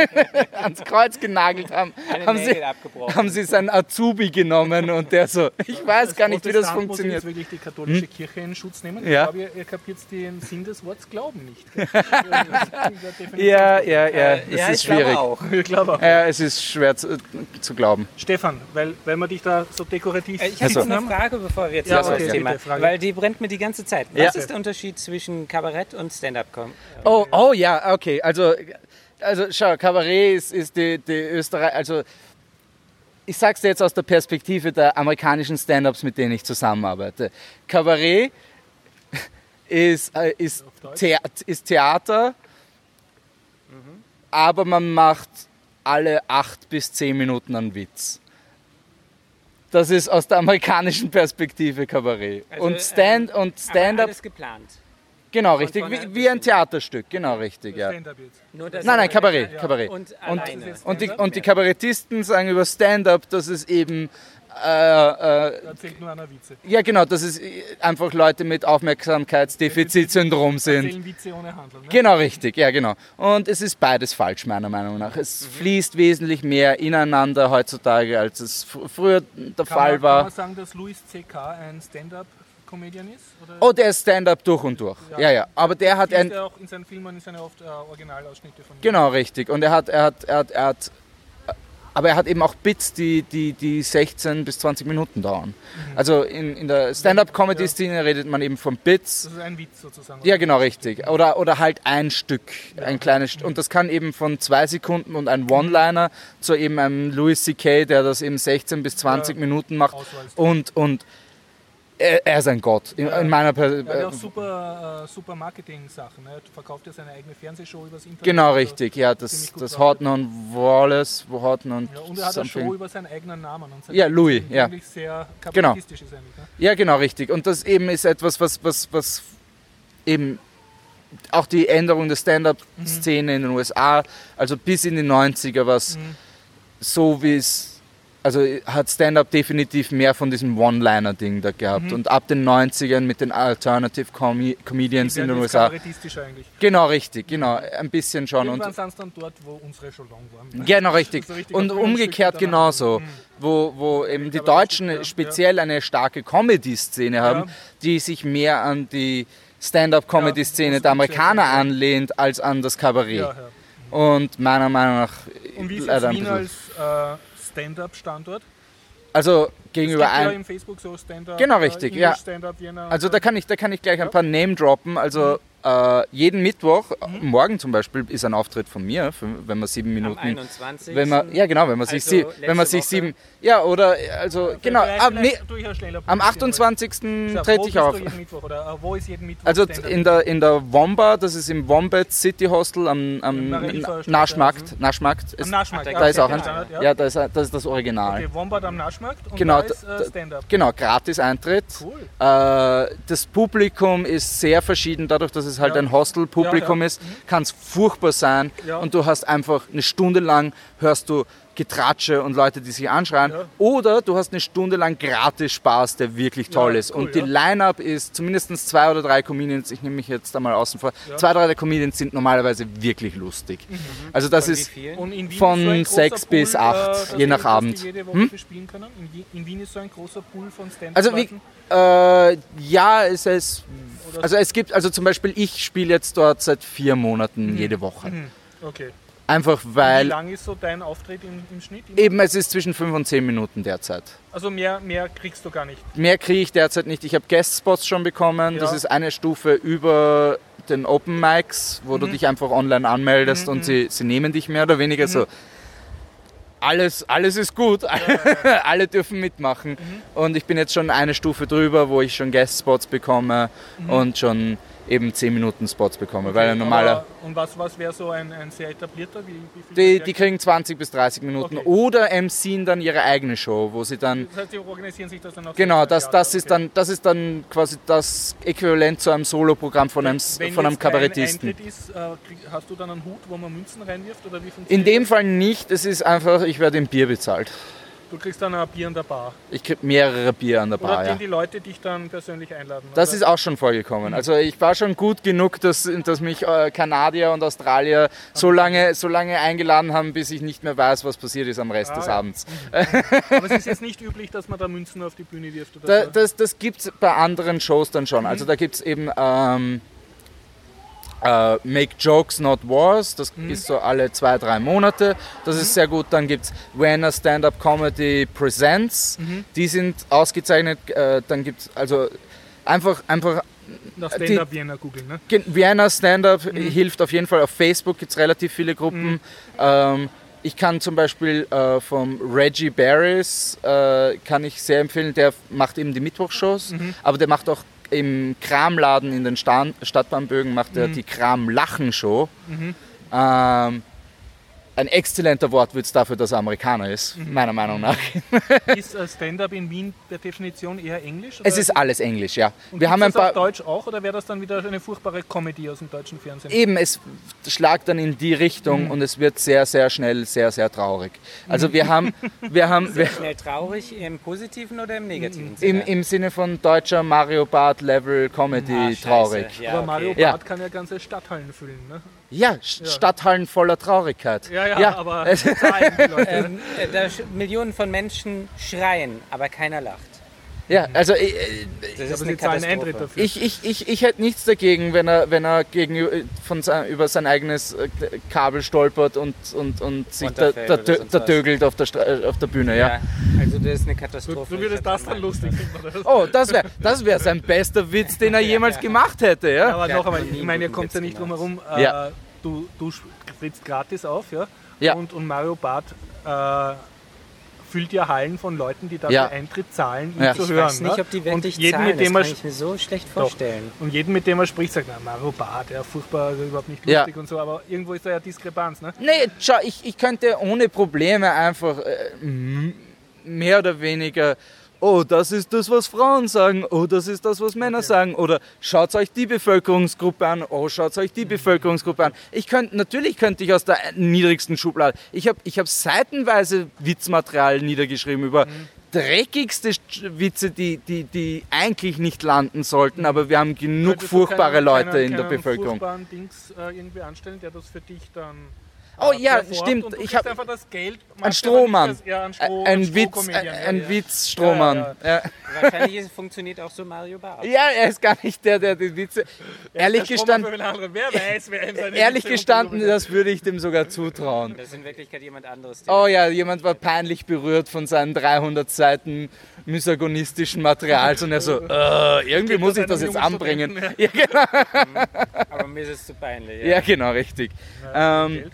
ans Kreuz genagelt haben, Alle haben Nägel sie, abgebrochen. haben sie seinen Azubi genommen und der so, ich weiß gar nicht, wie das Protestant muss funktioniert. jetzt wirklich die katholische Kirche in Schutz nehmen. Ja. Ich glaube, ihr, ihr kapiert den Sinn des Wortes Glauben nicht. Das Ja, ja, ja, das ja, ist ich glaube schwierig. auch. Ich glaube auch. Ja, es ist schwer zu, zu glauben. Stefan, weil, weil wir dich da so dekorativ Äh, Ich habe Also- noch eine Frage, bevor wir jetzt Ja, auf das okay, Thema, bitte, Frage. weil die brennt mir die ganze Zeit. Was Ja. ist der Unterschied zwischen Kabarett und Stand-up kommen? Oh, oh ja, okay. Also, also schau, Kabarett ist, ist die, die Österreich, also ich sag's dir jetzt aus der Perspektive der amerikanischen Stand-ups, mit denen ich zusammenarbeite. Kabarett ist, äh, ist, Thea ist Theater, aber man macht alle acht bis zehn Minuten einen Witz. Das ist aus der amerikanischen Perspektive Kabarett. Also, und Stand und Aber Stand-up, alles geplant. genau richtig, wie, wie ein. Theaterstück, genau richtig, ja. Nein, nein, Kabarett, Kabarett. Und Und, und, die, und die Kabarettisten sagen über Stand-up, dass es eben, äh, äh, Erzählt nur einer Witze. ja genau, dass es einfach Leute mit Aufmerksamkeitsdefizitsyndrom sind. Erzählen Witze ohne Handeln. Ne? Genau, richtig, ja genau. Und es ist beides falsch, meiner Meinung nach. Es fließt wesentlich mehr ineinander heutzutage, als es fr- früher der Kann Fall man, Kann war. man sagen, dass Louis C.K. ein Stand-up-Comedian ist? Oder Oh, der ist Stand-up durch und durch. Ja, ja. Aber der hat ist ein, er auch in seinen Filmen sind ja oft äh, Originalausschnitte von ihm. Genau, richtig. Und er hat, er hat, er hat, er hat aber er hat eben auch Bits, die, die, die 16 bis 20 Minuten dauern. Also in, in der Stand-up-Comedy-Szene redet man eben von Bits. Das ist ein Witz sozusagen. Ja, genau, richtig. Oder, oder halt ein Stück, ein kleines Stück. Und das kann eben von zwei Sekunden und ein One-Liner zu eben einem Louis C.K., der das eben 16 bis 20 Ja. Minuten macht. Und, und er, er ist ein Gott. In, in meiner per Er hat ja auch äh, super, äh, super Marketing-Sachen. Ne? Er verkauft ja seine eigene Fernsehshow übers Internet. Genau, Also, richtig. Ja, das, das. Horton und Wallace, wo Horton und Ja, und er hat eine something. Show über seinen eigenen Namen. Und Ja, Louis, ja. Sehr ist eigentlich. Ne? Ja, genau, richtig. Und das eben ist etwas, was, was, was eben auch die Änderung der Stand-up-Szene in den USA, also bis in die 90er war es so, wie es also hat Stand-up definitiv mehr von diesem One-Liner-Ding da gehabt. Und ab den 90ern mit den Alternative Com Comedians in den USA. Eigentlich. Genau, richtig, genau. Ein bisschen schon. Und, Irgendwann sind es dann dort, wo unsere schon lang waren. ne? Genau, richtig. So richtig Und umgekehrt genauso. Wo, wo eben die Deutschen ja, speziell eine starke Comedy-Szene haben, Ja. die sich mehr an die Stand-up-Comedy-Szene der Amerikaner anlehnt als an das Kabarett. Ja. Und meiner Meinung nach Und wie ist ein Wien als äh, Stand-up-Standort? Also gegenüber gibt ja im Facebook so Stand-up. Genau, äh, richtig, English ja. Vienna. Also da kann ich, da kann ich gleich ein Ja. paar Name droppen. Also äh, jeden Mittwoch, Mhm. morgen zum Beispiel, ist ein Auftritt von mir, für, wenn man sieben Am Minuten. 21. Wenn man, ja genau, wenn man sich, Also sie, letzte wenn man sich Woche. sieben, ja oder also genau, Vielleicht- am, nee, vielleicht ja am produzieren, 28. weil- trete ich auf. Oder äh, ist Also in der, in der Womba, das ist im Wombat City Hostel am, am Im Marienhilfer Na- Straße, Naschmarkt. Naschmarkt Am ist, Naschmarkt. Da ja, da ist okay, auch ein, Standard, ja. ja, da ist, das ist das Original. Okay, Wombat am Naschmarkt und Genau, da ist äh, Stand-up. Genau, gratis Eintritt. Cool. Äh, das Publikum ist sehr verschieden, dadurch, dass es halt Ja. ein Hostel-Publikum Ja, ja. ist, kann es furchtbar sein Ja. und du hast einfach eine Stunde lang hörst du Getratsche und Leute, die sich anschreien. Ja. Oder du hast eine Stunde lang gratis Spaß, der wirklich toll Ja, ist. cool, und die ja. Line-Up ist zumindest zwei oder drei Comedians, ich nehme mich jetzt einmal außen vor, zwei, drei der Comedians sind normalerweise wirklich lustig. Also das ist Von sechs bis acht, äh, je nach Abend. Die jede Woche Hm? bespielen können. In Wien, in Wien ist so ein großer Pool von stand Also wie, äh, ja, es ist, also es gibt, also zum Beispiel ich spiele jetzt dort seit vier Monaten jede Woche. Okay. Einfach Wie weil lang ist so dein Auftritt im, im Schnitt? eben es ist zwischen fünf und zehn Minuten derzeit. Also mehr, mehr kriegst du gar nicht. Mehr kriege ich derzeit nicht. Ich habe Guest-Spots schon bekommen. Das Ja. ist eine Stufe über den Open Mics, wo Mhm. du dich einfach online anmeldest und sie, sie nehmen dich mehr oder weniger Mhm. so. Alles, alles ist gut, alle dürfen mitmachen. Mhm. Und ich bin jetzt schon eine Stufe drüber, wo ich schon Guest-Spots bekomme Mhm. und schon eben 10 Minuten Spots bekomme. weil ein normaler, und was, was wäre so ein, ein sehr etablierter? Wie, wie die, die kriegen 20 bis 30 Minuten Okay. oder MCen dann ihre eigene Show, wo sie dann das heißt, die organisieren sich das dann auch Genau, das, das, okay. ist dann, das ist dann quasi das Äquivalent zu einem Soloprogramm von einem, Wenn von einem Kabarettisten. Eintritt ist, äh, hast du dann einen Hut, wo man Münzen reinwirft? Oder wie In dem Fall nicht, es ist einfach, ich werde im Bier bezahlt. Du kriegst dann ein Bier an der Bar. Ich kriege mehrere Bier an der Oder Bar, den ja. die Leute dich dann persönlich einladen? Das oder? ist auch schon vorgekommen. Also ich war schon gut genug, dass, dass mich äh, Kanadier und Australier so lange, so lange eingeladen haben, bis ich nicht mehr weiß, was passiert ist am Rest Ah, des ja. Abends. Aber es ist jetzt nicht üblich, dass man da Münzen auf die Bühne wirft. Oder Da, so. das das gibt es bei anderen Shows dann schon. Also da gibt es eben ähm, äh, Make Jokes Not Wars, das ist so alle zwei, drei Monate. Das ist sehr gut. Dann gibt es Vienna Stand-Up Comedy Presents, die sind ausgezeichnet. Äh, dann gibt es also einfach, einfach Nach die- Stand-Up Vienna googeln, ne? Vienna Stand-Up hilft auf jeden Fall. Auf Facebook gibt es relativ viele Gruppen. Ähm, ich kann zum Beispiel äh, vom Reggie Barris, äh, kann ich sehr empfehlen, der macht eben die Mittwochshows, aber der macht auch im Kramladen in den Stan Stadtbahnbögen macht er die Kram-Lachen-Show. Ähm, ein exzellenter Wortwitz dafür, dass er Amerikaner ist, meiner Meinung nach. Ist äh, Stand-Up in Wien per Definition eher Englisch? Es ist alles Englisch, ja. Und Wir haben ein paar. auf Deutsch auch oder wäre das dann wieder eine furchtbare Comedy aus dem deutschen Fernsehen? Eben, es schlagt dann in die Mhm. Richtung und es wird sehr, sehr schnell sehr, sehr traurig. Also wir haben, wir haben wir, Schnell traurig im positiven oder im negativen im, Sinne? im Sinne von deutscher Mario Bart Level Comedy Ah, traurig. Ja, Aber okay. Mario Ja. Barth kann ja ganze Stadthallen füllen, ne? Ja, Sch- Stadthallen voller Traurigkeit. Ja, ja, aber die Leute. Ähm, äh, Millionen von Menschen schreien, aber keiner lacht. ja, also äh, Das aber sie zahlen Eintritt dafür. ich, ich, ich, ich hätte nichts dagegen, wenn er, wenn er gegenüber, von sein, über sein eigenes äh, Kabel stolpert und, und, und sich da, Runterfällt da, tögelt auf der, Stra äh, auf der Bühne. Ja. Ja, also das ist eine Du, Katastrophe. du würdest Ich hab das dann lustig finden? Oh, das wäre das wär sein bester Witz, den er jemals gemacht hätte. Ja? Aber Der noch einmal, ich meine, ihr kommt ja nicht drum herum. Äh, Ja. Du, du trittst gratis auf, ja? Ja. Und, und Mario Barth äh, füllt ja Hallen von Leuten, die dafür Ja. Eintritt zahlen, ihn Ja. zu Ich hören. weiß nicht, ne? ob die und wirklich jeden, zahlen, mit dem das kann ich mir so schlecht vorstellen. Und jeden, mit dem er spricht, sagt, na, Mario Barth, ja, furchtbar, also überhaupt nicht Ja. lustig und so, aber irgendwo ist da ja Diskrepanz, ne? Nee, schau, ich, ich könnte ohne Probleme einfach äh, mehr oder weniger oh, das ist das, was Frauen sagen, oh, das ist das, was Männer sagen. Oder schaut euch die Bevölkerungsgruppe an, oh, schaut euch die Bevölkerungsgruppe an. Ich könnte, natürlich könnte ich aus der niedrigsten Schublade. Ich habe ich hab seitenweise Witzmaterial niedergeschrieben über dreckigste Witze, die, die, die eigentlich nicht landen sollten, aber wir haben genug Könntest furchtbare keinen- Leute keinen- in der Bevölkerung. furchtbaren Dings äh, irgendwie anstellen, der das für dich dann. Oh ja, stimmt. Und du Ich kriegst hab- einfach das Geld. Ein Strohmann. das- Ja, ein, Stroh, Ein Witz, ein, ja, ein ja. Witz, Strohmann. Ja, Ja, Wahrscheinlich ist, funktioniert auch so Mario Barth. ja, er ist gar nicht der, der die Witze. Ehrlich gestanden. Wer weiß, wer ihm seine ehrlich Witze gestanden, das würde ich dem sogar zutrauen. Das ist in Wirklichkeit jemand anderes. der- Oh ja, jemand war peinlich berührt von seinen 300 Seiten misogonistischen Materials und er so, äh, irgendwie muss ich das jetzt anbringen. Ja, genau. Aber mir ist es zu peinlich. ja genau, richtig. Ähm, Geld.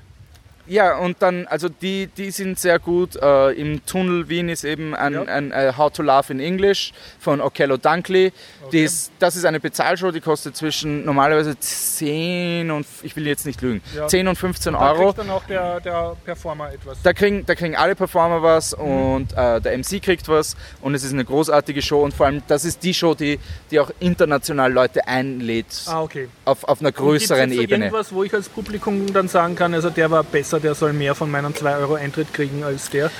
Ja, und dann, also die, die sind sehr gut. Äh, Im Tunnel Wien ist eben ein, Ja. ein äh, How to Laugh in English von Okello Dunkley. Okay. Ist, das ist eine Bezahlshow, die kostet zwischen normalerweise 10 und, ich will jetzt nicht lügen, Ja. 10 und 15 Da Euro. kriegt dann auch der, der Performer etwas. Da kriegen, da kriegen alle Performer was Mhm. und äh, der MC kriegt was und es ist eine großartige Show und vor allem das ist die Show, die, die auch international Leute einlädt ah, okay. auf, auf einer größeren Ebene. irgendwas, wo ich als Publikum dann sagen kann, also der war besser, der soll mehr von meinen 2 Euro Eintritt kriegen als der?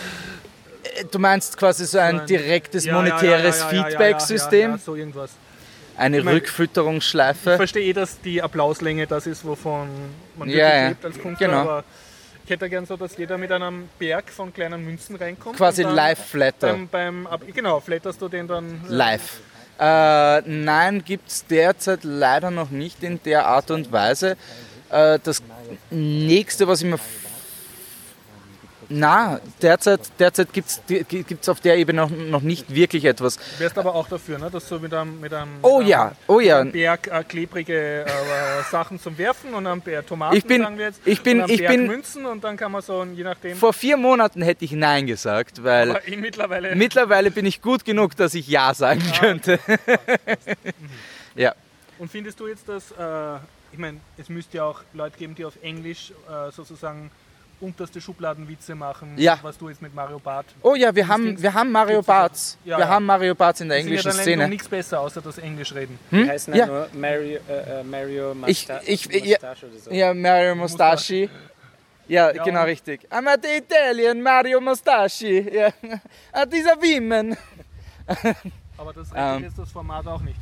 Du meinst quasi so ein direktes Ja, monetäres ja, ja, Feedback-System, Ja, so irgendwas. eine Ich mein, Ich Rückfütterungsschleife. verstehe eh, dass die Applauslänge das ist, wovon man wirklich lebt als Künstler, Genau. aber ich hätte gern so, dass jeder mit einem Berg von kleinen Münzen reinkommt. Quasi und dann Live-Flatter. Beim, beim, genau, flatterst du den dann äh, Live. Äh, nein, gibt es derzeit leider noch nicht in der Art und Weise. Äh, das nächste, was ich mir. Na, derzeit, derzeit gibt es auf der Ebene noch, noch nicht wirklich etwas. Du wärst aber auch dafür, ne? dass du mit einem, mit einem, Oh mit ja, einem, oh ja. einem Berg äh, klebrige äh, Sachen zum Werfen und einem Berg Tomaten, Ich bin- sagen wir jetzt, ich bin- und einem ich Berg bin- Münzen und dann kann man so, je nachdem, Vor vier Monaten hätte ich Nein gesagt, weil aber mittlerweile... mittlerweile bin ich gut genug, dass ich Ja sagen könnte. ja. Und findest du jetzt, dass, äh, ich meine, es müsste ja auch Leute geben, die auf Englisch äh, sozusagen unterste Schubladenwitze machen, Ja. was du jetzt mit Mario Barth. Oh ja, wir haben, wir haben Mario. Barts. Ja, wir ja. haben Mario Barts in der ja englischen dann leider noch Szene. nichts besser, außer das Englisch reden. Die heißen Ja. ja. nur Mario, äh, äh, Mario Ich- Musta ich- Mustache oder so. Ja, Mario Mustachi. Ja, Ja, genau richtig. I'm at the Italian Mario Mustachi. Ja. Ah, dieser Women. Aber das rettet Ähm. jetzt das Format auch nicht.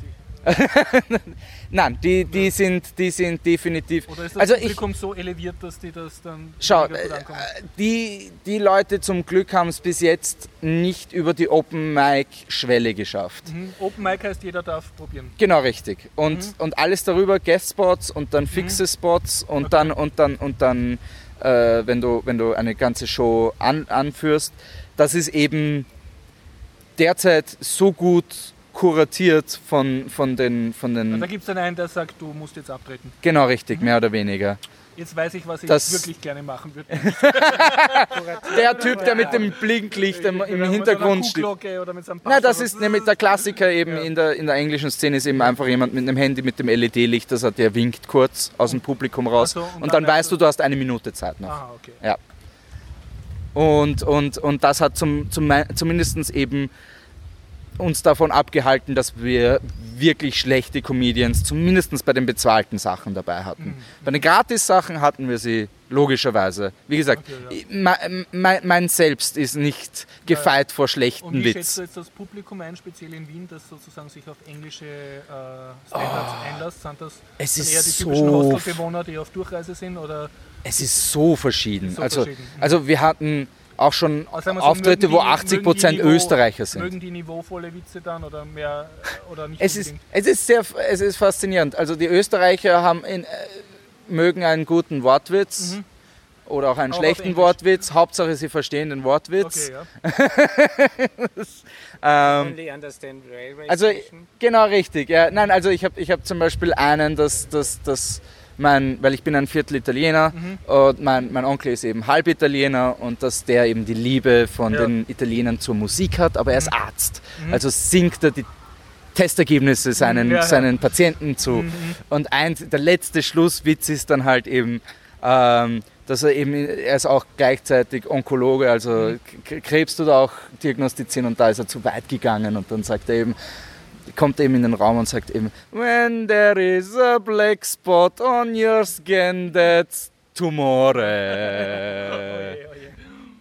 Nein, die, die, sind, die sind definitiv. Oder ist das Also ich, Publikum so eleviert, dass die das dann schau, äh, die, die Leute zum Glück haben es bis jetzt nicht über die Open Mic Schwelle geschafft. Mhm. Open Mic heißt, jeder darf probieren. Genau richtig. Und, Mhm. und alles darüber, Guest-Spots und dann fixe Spots und dann und dann und dann, äh, wenn, du, wenn du eine ganze Show an, anführst, das ist eben derzeit so gut kuratiert von, von den, von Da den gibt es dann einen, der sagt, du musst jetzt abtreten. genau richtig, mehr oder weniger. Jetzt weiß ich, was ich Das- wirklich gerne machen würde. Der Typ, der mit dem Blinklicht im, im Mit Hintergrund steht. Kuhglocke oder mit seinem Na, das ist nämlich der Klassiker eben Ja. in, der, in der englischen Szene ist eben einfach jemand mit einem Handy mit dem LED-Licht, das hat der winkt kurz aus dem Publikum raus so, und und, dann dann weißt merkst du, du hast eine Minute Zeit noch. Ah, okay. Und, und, und das hat zum, zum, zumindest eben uns davon abgehalten, dass wir wirklich schlechte Comedians, zumindest bei den bezahlten Sachen dabei hatten. Bei den Gratis-Sachen hatten wir sie logischerweise. Wie gesagt, Okay, mein, mein, mein Selbst ist nicht gefeit vor schlechten Und wie Witz. schätzt du jetzt das Publikum ein, speziell in Wien, das sozusagen sich auf englische äh, Standards einlässt? Sind das. Es ist eher die so typischen f- Hostelbewohner, die auf Durchreise sind? Oder Es ist so verschieden. So also, verschieden. also wir hatten auch schon Also Auftritte, mögen wo die- 80 mögen die Prozent Niveau- Österreicher sind. Mögen die niveauvolle Witze dann oder mehr oder nicht Es ist, es ist sehr, es ist faszinierend. Also die Österreicher haben in, äh, mögen einen guten Wortwitz Mhm. oder auch einen Auch schlechten. Wortwitz. Hauptsache sie verstehen den Wortwitz. Okay, ja. Ähm, also genau richtig. Ja, nein, also ich habe ich hab zum Beispiel einen, dass das, das mein, weil ich bin ein Viertel Italiener Mhm. und mein, mein Onkel ist eben halb Italiener und dass der eben die Liebe von Ja. den Italienern zur Musik hat, aber er ist Arzt. Mhm. Also singt er die Testergebnisse seinen, Ja, ja. seinen Patienten zu. Mhm. Und ein, der letzte Schlusswitz ist dann halt eben, ähm, dass er eben, er ist auch gleichzeitig Onkologe, also Mhm. Krebs tut auch diagnostizieren und da ist er zu weit gegangen und dann sagt er eben, kommt eben in den Raum und sagt eben, when there is a black spot on your skin, that's Tumore.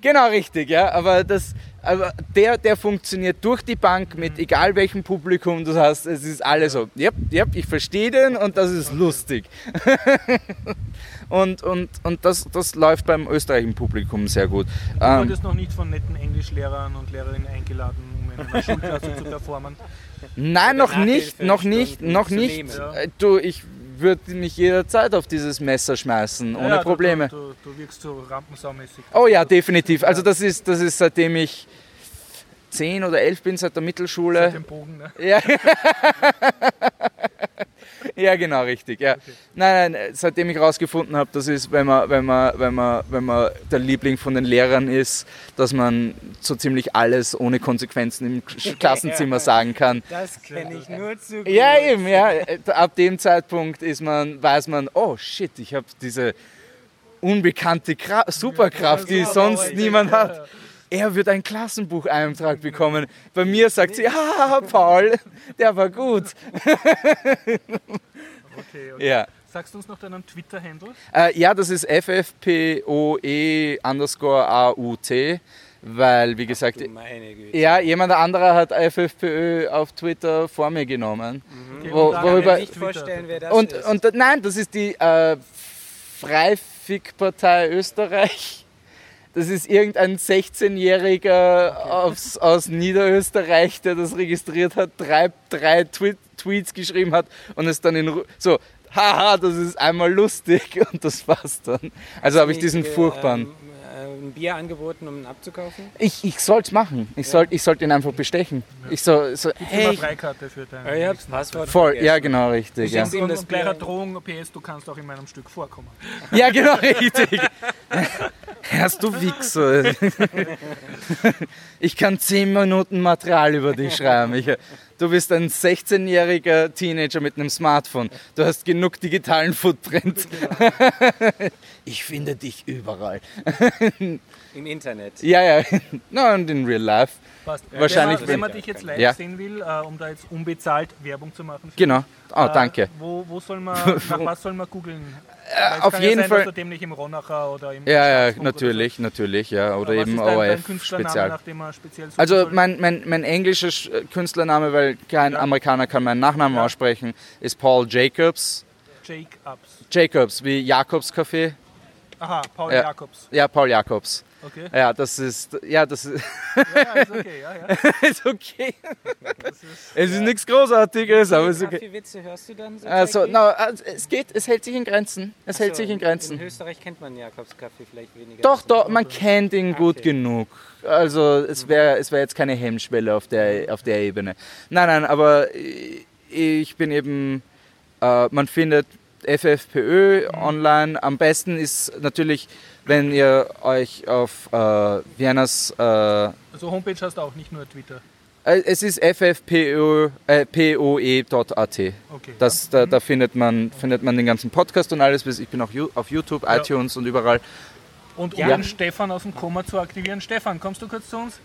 Genau, richtig, ja. Aber, das, aber der, der funktioniert durch die Bank mit egal welchem Publikum. Das heißt, es ist alles so, yep, yep, ich verstehe den und das ist lustig. und und, und das, das läuft beim österreichischen Publikum sehr gut. Du Ähm, wurdest noch nicht von netten Englischlehrern und Lehrerinnen eingeladen, in Schulklasse zu performen. nein, noch nicht, noch nicht, noch nicht. nehmen. Ja. Äh, Du, ich würde mich jederzeit auf dieses Messer schmeißen, ohne Ja, Probleme. Du, du, du wirkst so rampensaumäßig. Oh ja, definitiv. Also das ist, das ist seitdem ich 10 oder 11 bin, seit der Mittelschule. Seit dem Bogen, ne? Ja. ja, genau, richtig. Ja. Nein, nein, seitdem ich herausgefunden habe, das ist, wenn man, wenn, man, wenn, man, wenn man der Liebling von den Lehrern ist, dass man so ziemlich alles ohne Konsequenzen im Klassenzimmer sagen kann. Das kenne ich nur zu gut. Ja, eben, ja. Ab dem Zeitpunkt ist man, weiß man, oh shit, ich habe diese unbekannte Kra Superkraft, die sonst niemand hat. Er wird einen Klassenbucheintrag bekommen. Bei mir sagt sie, ah, Paul, der war gut. Okay, okay. Ja. Sagst du uns noch deinen Twitter-Handle? Äh, ja, das ist FFPOE E underscore AUT, weil, wie gesagt, ja, jemand anderer hat FFPÖ auf Twitter vor mir genommen. Okay, Wo- worüber- Ich kann mir nicht Twitter. vorstellen, wer das Und, ist. und nein, das ist die äh, Freifick-Partei Österreich. Das ist irgendein 16-Jähriger aus, aus Niederösterreich, der das registriert hat, drei, drei Twi Tweets geschrieben hat und es dann in Ru so, haha, das ist einmal lustig und das war's dann. Also habe ich diesen äh, furchtbaren. ähm, äh, ein Bier angeboten, um ihn abzukaufen? Ich, ich soll's machen. Ich sollte ich sollt ihn einfach bestechen. Ich so, so hey. Freikarte für deinen ja, Passwort Voll, vergessen. ja genau, richtig. Ja. Und, das und gleicher. Drohung, PS, du kannst auch in meinem Stück vorkommen. Ja, genau, richtig. Hast du Wichser. Ich kann 10 Minuten Material über dich schreiben. Ich, du bist ein 16-jähriger Teenager mit einem Smartphone. Du hast genug digitalen Footprint. Ich finde dich überall. Im Internet. Ja, ja. Na, und in real life. Passt. Wahrscheinlich Wenn man, wenn man dich jetzt live Ja. sehen will, äh, um da jetzt unbezahlt Werbung zu machen. Genau. Oh, danke. Wo, wo soll man, nach was soll man googeln? Es auf jeden ja sein, Fall- du demnächst im Ronacher oder im Ja, ja, Staatsfunk oder natürlich, natürlich, ja. so. Oder Was eben ORF Spezial. dem Also mein, mein, mein englischer Sch- Künstlername, weil kein Amerikaner kann meinen Nachnamen Ja. aussprechen, ist Paul Jacobs. Ups. Jacobs, wie Jakobs Café. Aha, Paul Ja. Jakobs. Ja, Paul Jakobs. Okay. Ja, das ist, ja, das ist, Ja, ja, ist okay. Ja, ja. ist okay. Ist, Es ist nichts Großartiges, aber es ist okay. Kaffeewitze hörst du dann? So Also, täglich? no, also, es geht, es hält sich in Grenzen. Es Ach so, hält sich in In Grenzen. Österreich kennt man Jakobs Kaffee vielleicht weniger. Doch, in doch, man kennt ihn gut Okay. genug. Also es wäre es wär jetzt keine Hemmschwelle auf der, auf der Ebene. Nein, nein, aber ich bin eben, äh, man findet FFPÖ online. Am besten ist natürlich, wenn ihr euch auf äh, Viennas, äh, also Homepage hast du auch, nicht nur Twitter. äh, es ist ffpoe.at. Äh. Okay. Das, da, da findet, man, findet man den ganzen Podcast und alles. Ich bin auch auf YouTube, Ja. iTunes und überall. Und um Ja. Stefan aus dem Koma zu aktivieren. Stefan, kommst du kurz zu uns?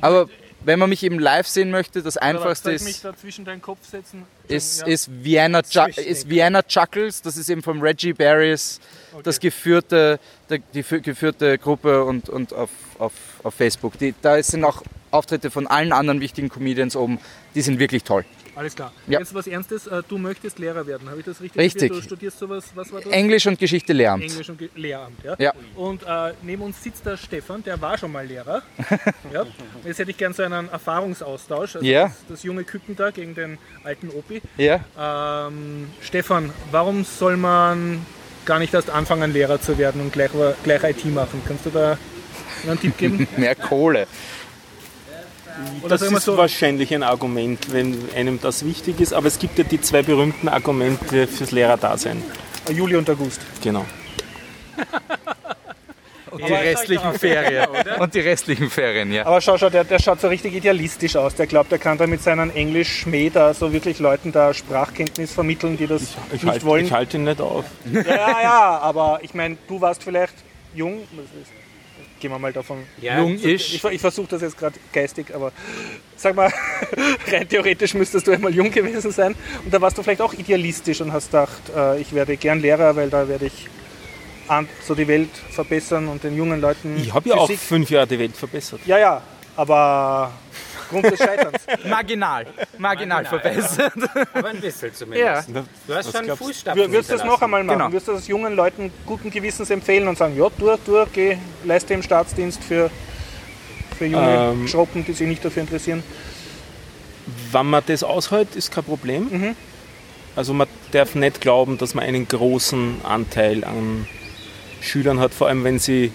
Aber wenn man mich eben live sehen möchte, das Einfachste ich mich ist, da zwischen deinen Kopf setzen? ist, Ja. ist, Vienna ist Vienna Chuckles. Das ist eben vom Reggie Barris das geführte, der, die fü- geführte Gruppe und, und auf, auf, auf Facebook. Die, da sind auch Auftritte von allen anderen wichtigen Comedians oben. Die sind wirklich toll. Alles klar. Ja. Jetzt was Ernstes. Äh, Du möchtest Lehrer werden. Habe ich das richtig Richtig. kapiert? Du studierst sowas, was war das? Englisch und Geschichte Lehramt. Englisch und Ge- Lehramt. Ja? Ja. Und äh, neben uns sitzt der Stefan, der war schon mal Lehrer. ja? Jetzt hätte ich gern so einen Erfahrungsaustausch. Also Ja. das, das junge Küken da gegen den alten Opi. Ja. Ähm, Stefan, warum soll man gar nicht erst anfangen, Lehrer zu werden und gleich, gleich IT machen? Kannst du da einen Tipp geben? Mehr Kohle. Oder Das ist so, wahrscheinlich ein Argument, wenn einem das wichtig ist. Aber es gibt ja die zwei berühmten Argumente fürs Lehrerdasein. Juli und August. Genau. Und die restlichen Ferien. Und die restlichen Ferien, ja. Aber schau, schau, der, der schaut so richtig idealistisch aus. Der glaubt, er kann da mit seinem Englisch-Schmäh da so wirklich Leuten da Sprachkenntnis vermitteln, die das Ich nicht halte wollen. ich halt ihn nicht auf. Ja, ja, ja, aber ich meine, du warst vielleicht jung. Gehen wir mal davon. Ja, Jung ist. Ich, ich versuche das jetzt gerade geistig, aber sag mal, rein theoretisch müsstest du einmal jung gewesen sein. Und da warst du vielleicht auch idealistisch und hast gedacht, äh, ich werde gern Lehrer, weil da werde ich so die Welt verbessern und den jungen Leuten Ich habe ja auch fünf Jahre die Welt verbessert. Ja, ja, aber Grund des Scheiterns. Marginal. Marginal verbessert. Aber ein bisschen zumindest. Ja. Du hast schon du? Fußstapfen Wir- Würdest du das noch einmal machen? Genau. Würdest du das jungen Leuten guten Gewissens empfehlen und sagen, ja, tu, tu, geh, leiste den Staatsdienst für, für junge Ähm. Schroppen, die sich nicht dafür interessieren? Wenn man das aushält, ist kein Problem. Mhm. Also man darf nicht glauben, dass man einen großen Anteil an Schülern hat, vor allem wenn sie.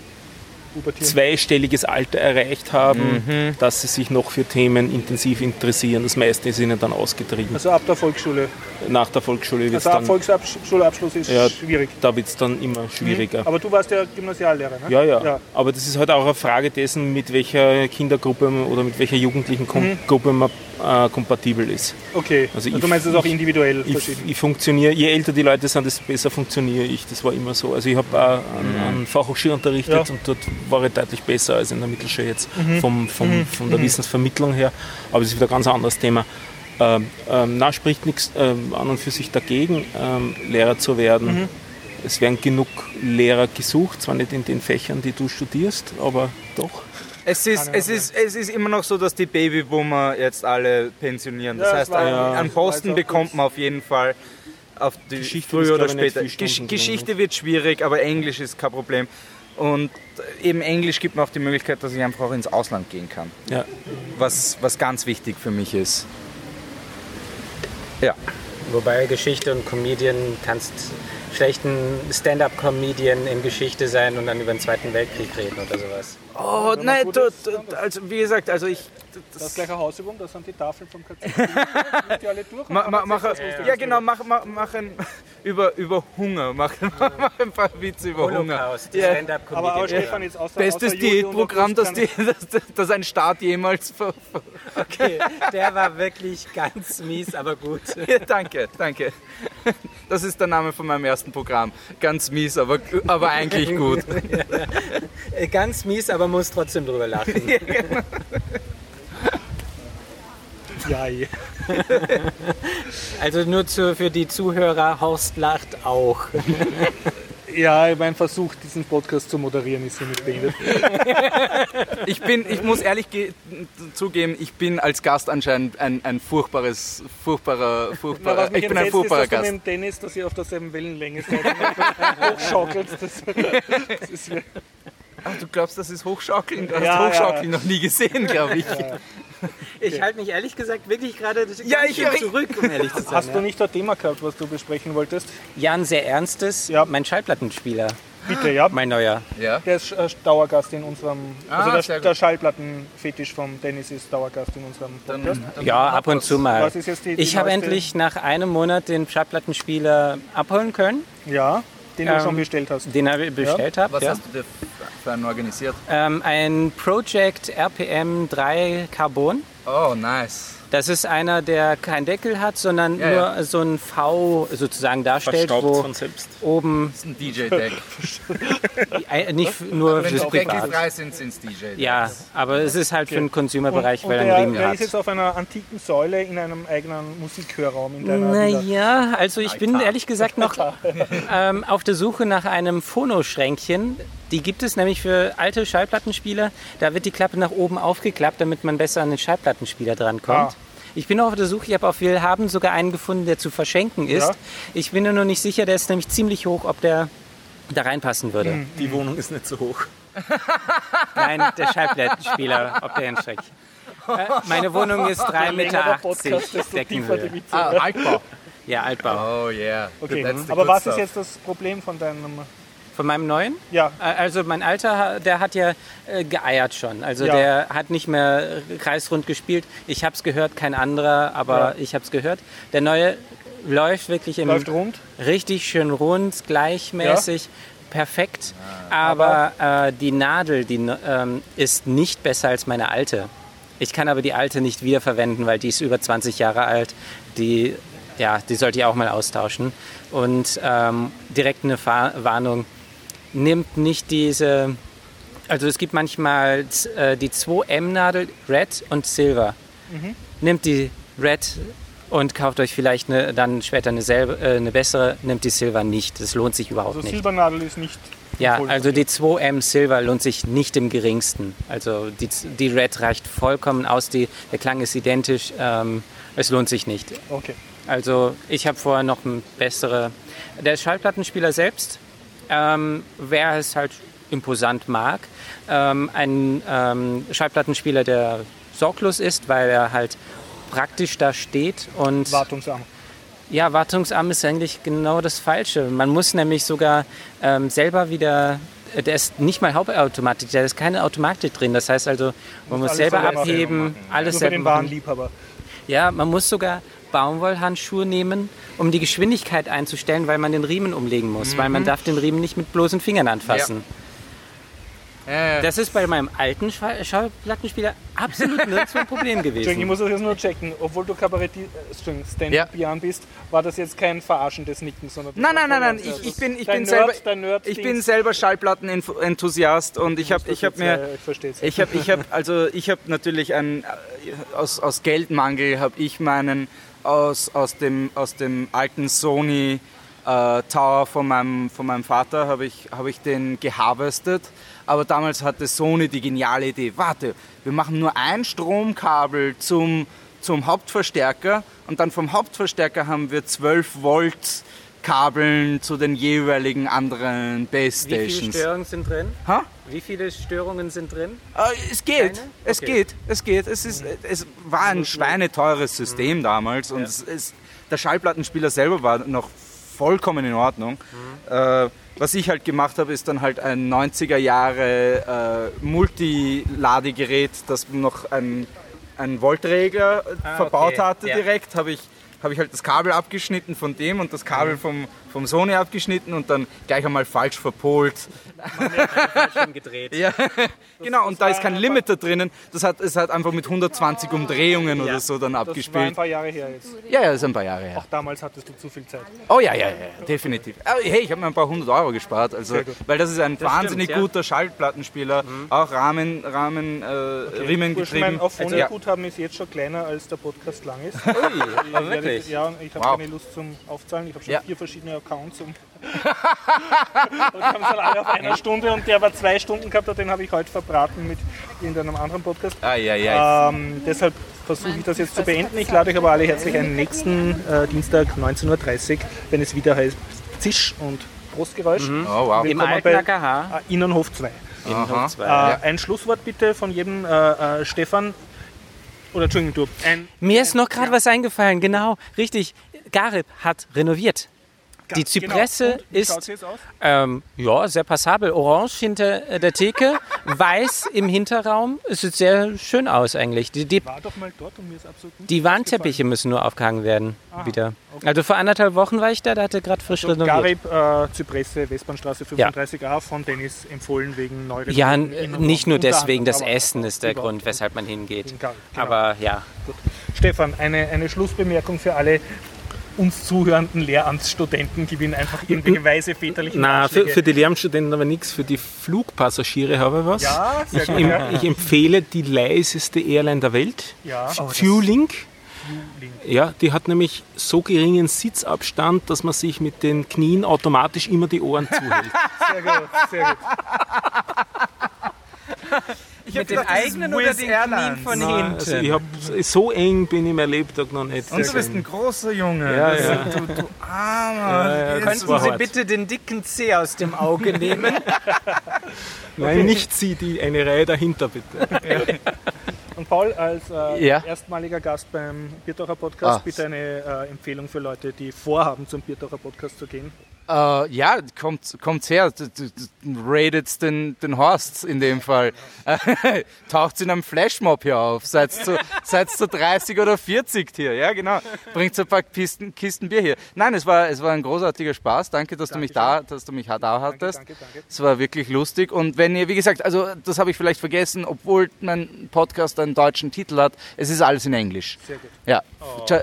Zweistelliges Alter erreicht haben, dass sie sich noch für Themen intensiv interessieren. Das meiste ist ihnen dann ausgetrieben. Also ab der Volksschule. Nach der Volksschule wird es Also ab dann, Volksschulabschluss ist Ja. schwierig. da wird's dann immer schwieriger. Aber du warst ja Gymnasiallehrer, ne? Ja, ja, Ja. Aber das ist halt auch eine Frage dessen, mit welcher Kindergruppe oder mit welcher jugendlichen Mhm. Gruppe man äh, kompatibel ist. Okay. Also ich- du meinst es auch ich- individuell Ich, verschieden? ich funktioniere, je älter die Leute sind, desto besser funktioniere ich. Das war immer so. Also ich habe auch an, an Fachhochschule unterrichtet Mhm. Ja. und dort war ich deutlich besser als in der Mittelschule jetzt Mhm. vom, vom, von der Wissensvermittlung her. Aber es ist wieder ein ganz anderes Thema. Ähm, ähm, na, spricht nichts ähm, an und für sich dagegen, ähm, Lehrer zu werden. Mhm. Es werden genug Lehrer gesucht, zwar nicht in den Fächern, die du studierst, aber doch. Es ist, es, ist, es ist immer noch so, dass die Babyboomer jetzt alle pensionieren. Das Ja, heißt, ja, einen Posten bekommt man auf jeden Fall. Auf die Geschichte früher oder später. Gesch Geschichte wird schwierig, aber Englisch ist kein Problem. Und eben Englisch gibt mir auch die Möglichkeit, dass ich einfach auch ins Ausland gehen kann. Ja. Was, was ganz wichtig für mich ist. Ja. Wobei Geschichte und Comedian kannst schlechten Stand-up-Comedian in Geschichte sein und dann über den Zweiten Weltkrieg reden oder sowas. Oh, nein, du, ist, du, also wie gesagt, also ich. Das ist gleich eine Hausübung, das sind die Tafeln vom KZ. Die alle durch. Ma, ma, mach, ja, Lustiges genau, mach, mach, mach ein, über, über Hunger. Mach, mach ein paar Witze über Hunger. Holocaust, die Ja. Aber, aber Stefan, jetzt außer, Bestes außer Diätprogramm, das, die, das, das ein Staat jemals. Ver, ver, Okay, der war wirklich ganz mies, aber gut. ja, danke, danke. Das ist der Name von meinem ersten Programm. Ganz mies, aber, aber eigentlich gut. Ganz mies, aber muss trotzdem drüber lachen. Ja, je. Also nur zu, für die Zuhörer, Horst lacht auch. ja, mein Versuch, diesen Podcast zu moderieren, ist hiermit beendet. Ich, bin, ich muss ehrlich ge- zugeben, ich bin als Gast anscheinend ein, ein furchtbares, furchtbarer, Na, furchtbarer, mich ich bin ein furchtbarer ist, dass Gast. du mit dem Dennis, dass ihr auf derselben Wellenlänge seid und hochschaukelt. Das, das ist, du glaubst, das ist Hochschaukeln? Du hast Ja, Hochschaukeln noch nie gesehen, glaube ich. Ich halte mich ehrlich gesagt wirklich gerade Ja, ich- ich- zurück, um ehrlich zu sein. hast du nicht ein Thema gehabt, was du besprechen wolltest? Ja, ein sehr ernstes. Ja. Mein Schallplattenspieler, Bitte, ja. mein neuer. Ja. Der ist äh, Dauergast in unserem, Ah, also der, der Schallplattenfetisch vom Dennis ist Dauergast in unserem Podcast. Ja, ab und zu mal. Was ist jetzt die, die Ich habe endlich nach einem Monat den Schallplattenspieler abholen können, Ja, den du Ähm, schon bestellt hast. den ich bestellt habe. Was Ja. hast du dir für einen organisiert? Ähm, ein Project RPM 3 Carbon. Oh, nice. Das ist einer, der keinen Deckel hat, sondern Ja, nur ja. so ein V sozusagen darstellt, Verstaubt wo von selbst. oben Das ist ein DJ-Tag. äh, nicht nur Wenn fürs Privat. Deckel frei sind, sind es DJ-Tags. Ja, aber es ist halt für den Consumer-Bereich, und weil er der, einen Riemen der hat. ist jetzt auf einer antiken Säule in einem eigenen Musikhörraum in deiner. Naja, also ich bin ehrlich gesagt noch ähm, auf der Suche nach einem Phonoschränkchen. Die gibt es nämlich für alte Schallplattenspieler. Da wird die Klappe nach oben aufgeklappt, damit man besser an den Schallplattenspieler drankommt. Ah. Ich bin auch auf der Suche, ich habe auf Willhaben sogar einen gefunden, der zu verschenken ist. Ja. Ich bin nur noch nicht sicher, der ist nämlich ziemlich hoch, ob der da reinpassen würde. Hm. Die Wohnung ist nicht so hoch. Nein, der Schallplattenspieler, ob der hinstreckt. Äh, meine Wohnung ist 3,80 länger der Meter Deckenhöhe. Ah, Altbau. Ja, Altbau. Oh yeah. Okay, aber was stuff. ist jetzt das Problem von deinem... Von meinem neuen? Ja, Äh, Also mein Alter, der hat ja äh, geeiert schon. Also Ja. der hat nicht mehr kreisrund gespielt. Ich habe es gehört, kein anderer, aber Ja. ich habe es gehört. Der neue läuft wirklich im läuft rund. richtig schön rund, gleichmäßig, perfekt. Aber, äh, die Nadel, die ähm, ist nicht besser als meine alte. Ich kann aber die alte nicht wiederverwenden, weil die ist über 20 Jahre alt. Die, ja, die sollte ich auch mal austauschen. Und ähm, direkt eine Fa Warnung. Nimmt nicht diese, also es gibt manchmal äh, die 2M-Nadel Red und Silver. Mhm. Nimmt die Red und kauft euch vielleicht eine, dann später eine, selbe, äh, eine bessere, nimmt die Silver nicht. Das lohnt sich überhaupt Also nicht. Silbernadel ist nicht. Ja, also die 2M Silver lohnt sich nicht im geringsten. Also die, die Red reicht vollkommen aus, die, der Klang ist identisch, ähm, es lohnt sich nicht. Okay. Also ich habe vorher noch ein bessere. Der Schallplattenspieler selbst, ähm, wer es halt imposant mag, ähm, ein ähm, Schallplattenspieler, der sorglos ist, weil er halt praktisch da steht und Wartungsarm. ja, wartungsarm ist eigentlich genau das Falsche. Man muss nämlich sogar ähm, selber wieder, äh, der ist nicht mal Hauptautomatik, da ist keine Automatik drin. Das heißt also, man muss selber selber abheben, alles Nur für selber den wahren. Liebhaber. Ja, man muss sogar Baumwollhandschuhe nehmen, um die Geschwindigkeit einzustellen, weil man den Riemen umlegen muss, weil man darf den Riemen nicht mit bloßen Fingern anfassen. Ja, ja. Das ist bei meinem alten Schall- Schallplattenspieler absolut nirgends ein Problem Entschuldigung, ich gewesen. muss das jetzt nur checken. Obwohl du Kabaretti, äh, bist, war das jetzt kein verarschendes Nicken, sondern... Nein, nein, nein, nein. Ich, ich bin, ich bin Nerd, selber, ich bin selber Schallplattenenthusiast und ich habe, ich habe mir, Ich verstehe es. ich habe, ich habe, also ich habe natürlich ein, äh, aus, aus Geldmangel habe ich meinen aus, aus dem, aus dem alten Sony äh, Tower von meinem, von meinem Vater habe ich, habe ich den geharvestet. Aber damals hatte Sony die geniale Idee, warte, wir machen nur ein Stromkabel zum, zum Hauptverstärker und dann vom Hauptverstärker haben wir 12 Volt Kabeln zu den jeweiligen anderen Base Wie viele Stations. Störungen sind drin? Ha? Wie viele Störungen sind drin? Äh, es geht, Keine? es Okay. geht, es geht. Es, ist, es war ein schweineteures System damals und Ja. es ist, der Schallplattenspieler selber war noch vollkommen in Ordnung. Äh, was ich halt gemacht habe, ist dann halt ein 90er Jahre äh, Multiladegerät, das noch ein, ein Voltregler Ah, verbaut okay. hatte Ja. direkt, habe ich habe ich halt das Kabel abgeschnitten von dem und das Kabel vom, vom Sony abgeschnitten und dann gleich einmal falsch verpolt. Schon gedreht. Ja, genau, und da ist kein ein Limiter drinnen. Das hat, es hat einfach mit 120 Umdrehungen oder so dann Das war ein abgespielt. paar Jahre her jetzt. Ja, ja, das ist ein paar Jahre her. Auch damals hattest du zu viel Zeit. Oh ja, ja, ja, definitiv. Hey, ich habe mir ein paar hundert Euro gespart, also, weil das ist ein wahnsinnig stimmt, ja. guter Schallplattenspieler, auch Rahmen, Rahmen, äh, Riemen Bursch, getrieben. mein Also, Auphonic-Guthaben ist jetzt schon kleiner, als der Podcast lang ist. Ui, Ich aber wirklich. Ja, ich habe Wow. keine Lust zum Aufzahlen. Ich habe schon Ja. vier verschiedene Accounts. Und, und haben es dann alle auf einer Stunde und der aber zwei Stunden gehabt hat, den habe ich heute verbraten mit irgendeinem anderen Podcast. Ah, ja, ja. Ähm, deshalb versuche ich das jetzt zu beenden. Ich lade euch aber alle herzlich ein nächsten äh, Dienstag 19.30 Uhr, wenn es wieder heißt Zisch und Brustgeräusch. Oh, wow. Im alten bei AKH. äh, Innenhof 2. Aha. Zwei. Äh, Ein Schlusswort bitte von jedem äh, äh, Stefan. Oder Entschuldigung, du. Ein, Mir ist noch gerade was eingefallen, genau, richtig. Garib hat renoviert. Die Genau. Zypresse wie ist ähm, ja, sehr passabel. Orange hinter äh, der Theke, weiß im Hinterraum. Es sieht sehr schön aus eigentlich. Die, die, War doch mal dort und mir ist absolut die Warnteppiche müssen nur aufgehangen werden Aha, wieder. okay. Also vor anderthalb Wochen war ich da, da hatte gerade frisch So, renoviert. Garib, äh, Zypresse, Westbahnstraße 35a von Dennis empfohlen wegen Neurenovierung. Ja, Innenraum. nicht nur deswegen, das Essen ist der Grund, weshalb man hingeht. Garib, genau. Aber ja, Stefan, eine, eine Schlussbemerkung für alle uns zuhörenden Lehramtsstudenten, wir einfach irgendwelche weise väterlichen Na, für, für die Lärmstudenten aber nichts, für die Flugpassagiere habe ich was. Ja, sehr ich, gut. em, ich empfehle die leiseste Airline der Welt, ja. Oh, Fuelink. Ja, die hat nämlich so geringen Sitzabstand, dass man sich mit den Knien automatisch immer die Ohren zuhält. Sehr gut, sehr gut. Mit den eigenen oder den Knien von hinten. Also ich hab, so eng bin ich mein Lebtag noch nicht. Und du bist ein großer Junge. Ja, ja. Du, du Armer. Ja, ja, war Sie hart. bitte den dicken Zeh aus dem Auge nehmen? Nein, nicht sie, die eine Reihe dahinter bitte. Und Paul, als äh, Ja. erstmaliger Gast beim Biertaucher Podcast, Ah. bitte eine äh, Empfehlung für Leute, die vorhaben, zum Biertaucher Podcast zu gehen. Äh, ja, kommt, kommt's her, raidet den, den Horst in dem Fall. Taucht in einem Flashmob hier auf, seid zu, seid zu 30 oder 40 hier, ja genau. Bringt so ein paar Kisten, Kisten Bier hier. Nein, es war, es war ein großartiger Spaß, danke, dass du mich da, dass du mich da hattest. Danke, danke. Es war wirklich lustig und wenn ihr, wie gesagt, also das habe ich vielleicht vergessen, obwohl mein Podcast einen deutschen Titel hat, es ist alles in Englisch. Sehr gut. Ja,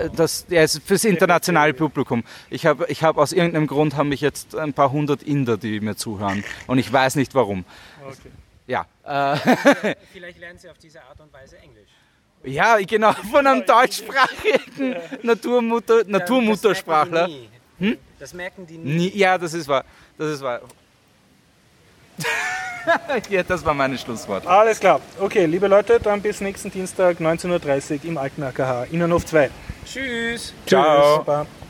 das ja, ist fürs internationale Publikum. Ich habe ich hab aus irgendeinem Grund haben mich ich jetzt ein paar hundert Inder, die mir zuhören. Und ich weiß nicht warum. Okay. Ja, äh, Vielleicht lernen Sie auf diese Art und Weise Englisch. ja genau, von einem deutschsprachigen Naturmutter, Naturmuttersprachler. Hm? Das merken die nie. Nie, ja, das ist wahr. Das ist wahr. ja, das war mein Schlusswort. Alles klar. Okay, liebe Leute, dann bis nächsten Dienstag 19.30 Uhr im alten AKH, Innenhof 2. Tschüss. Ciao. Tschüss.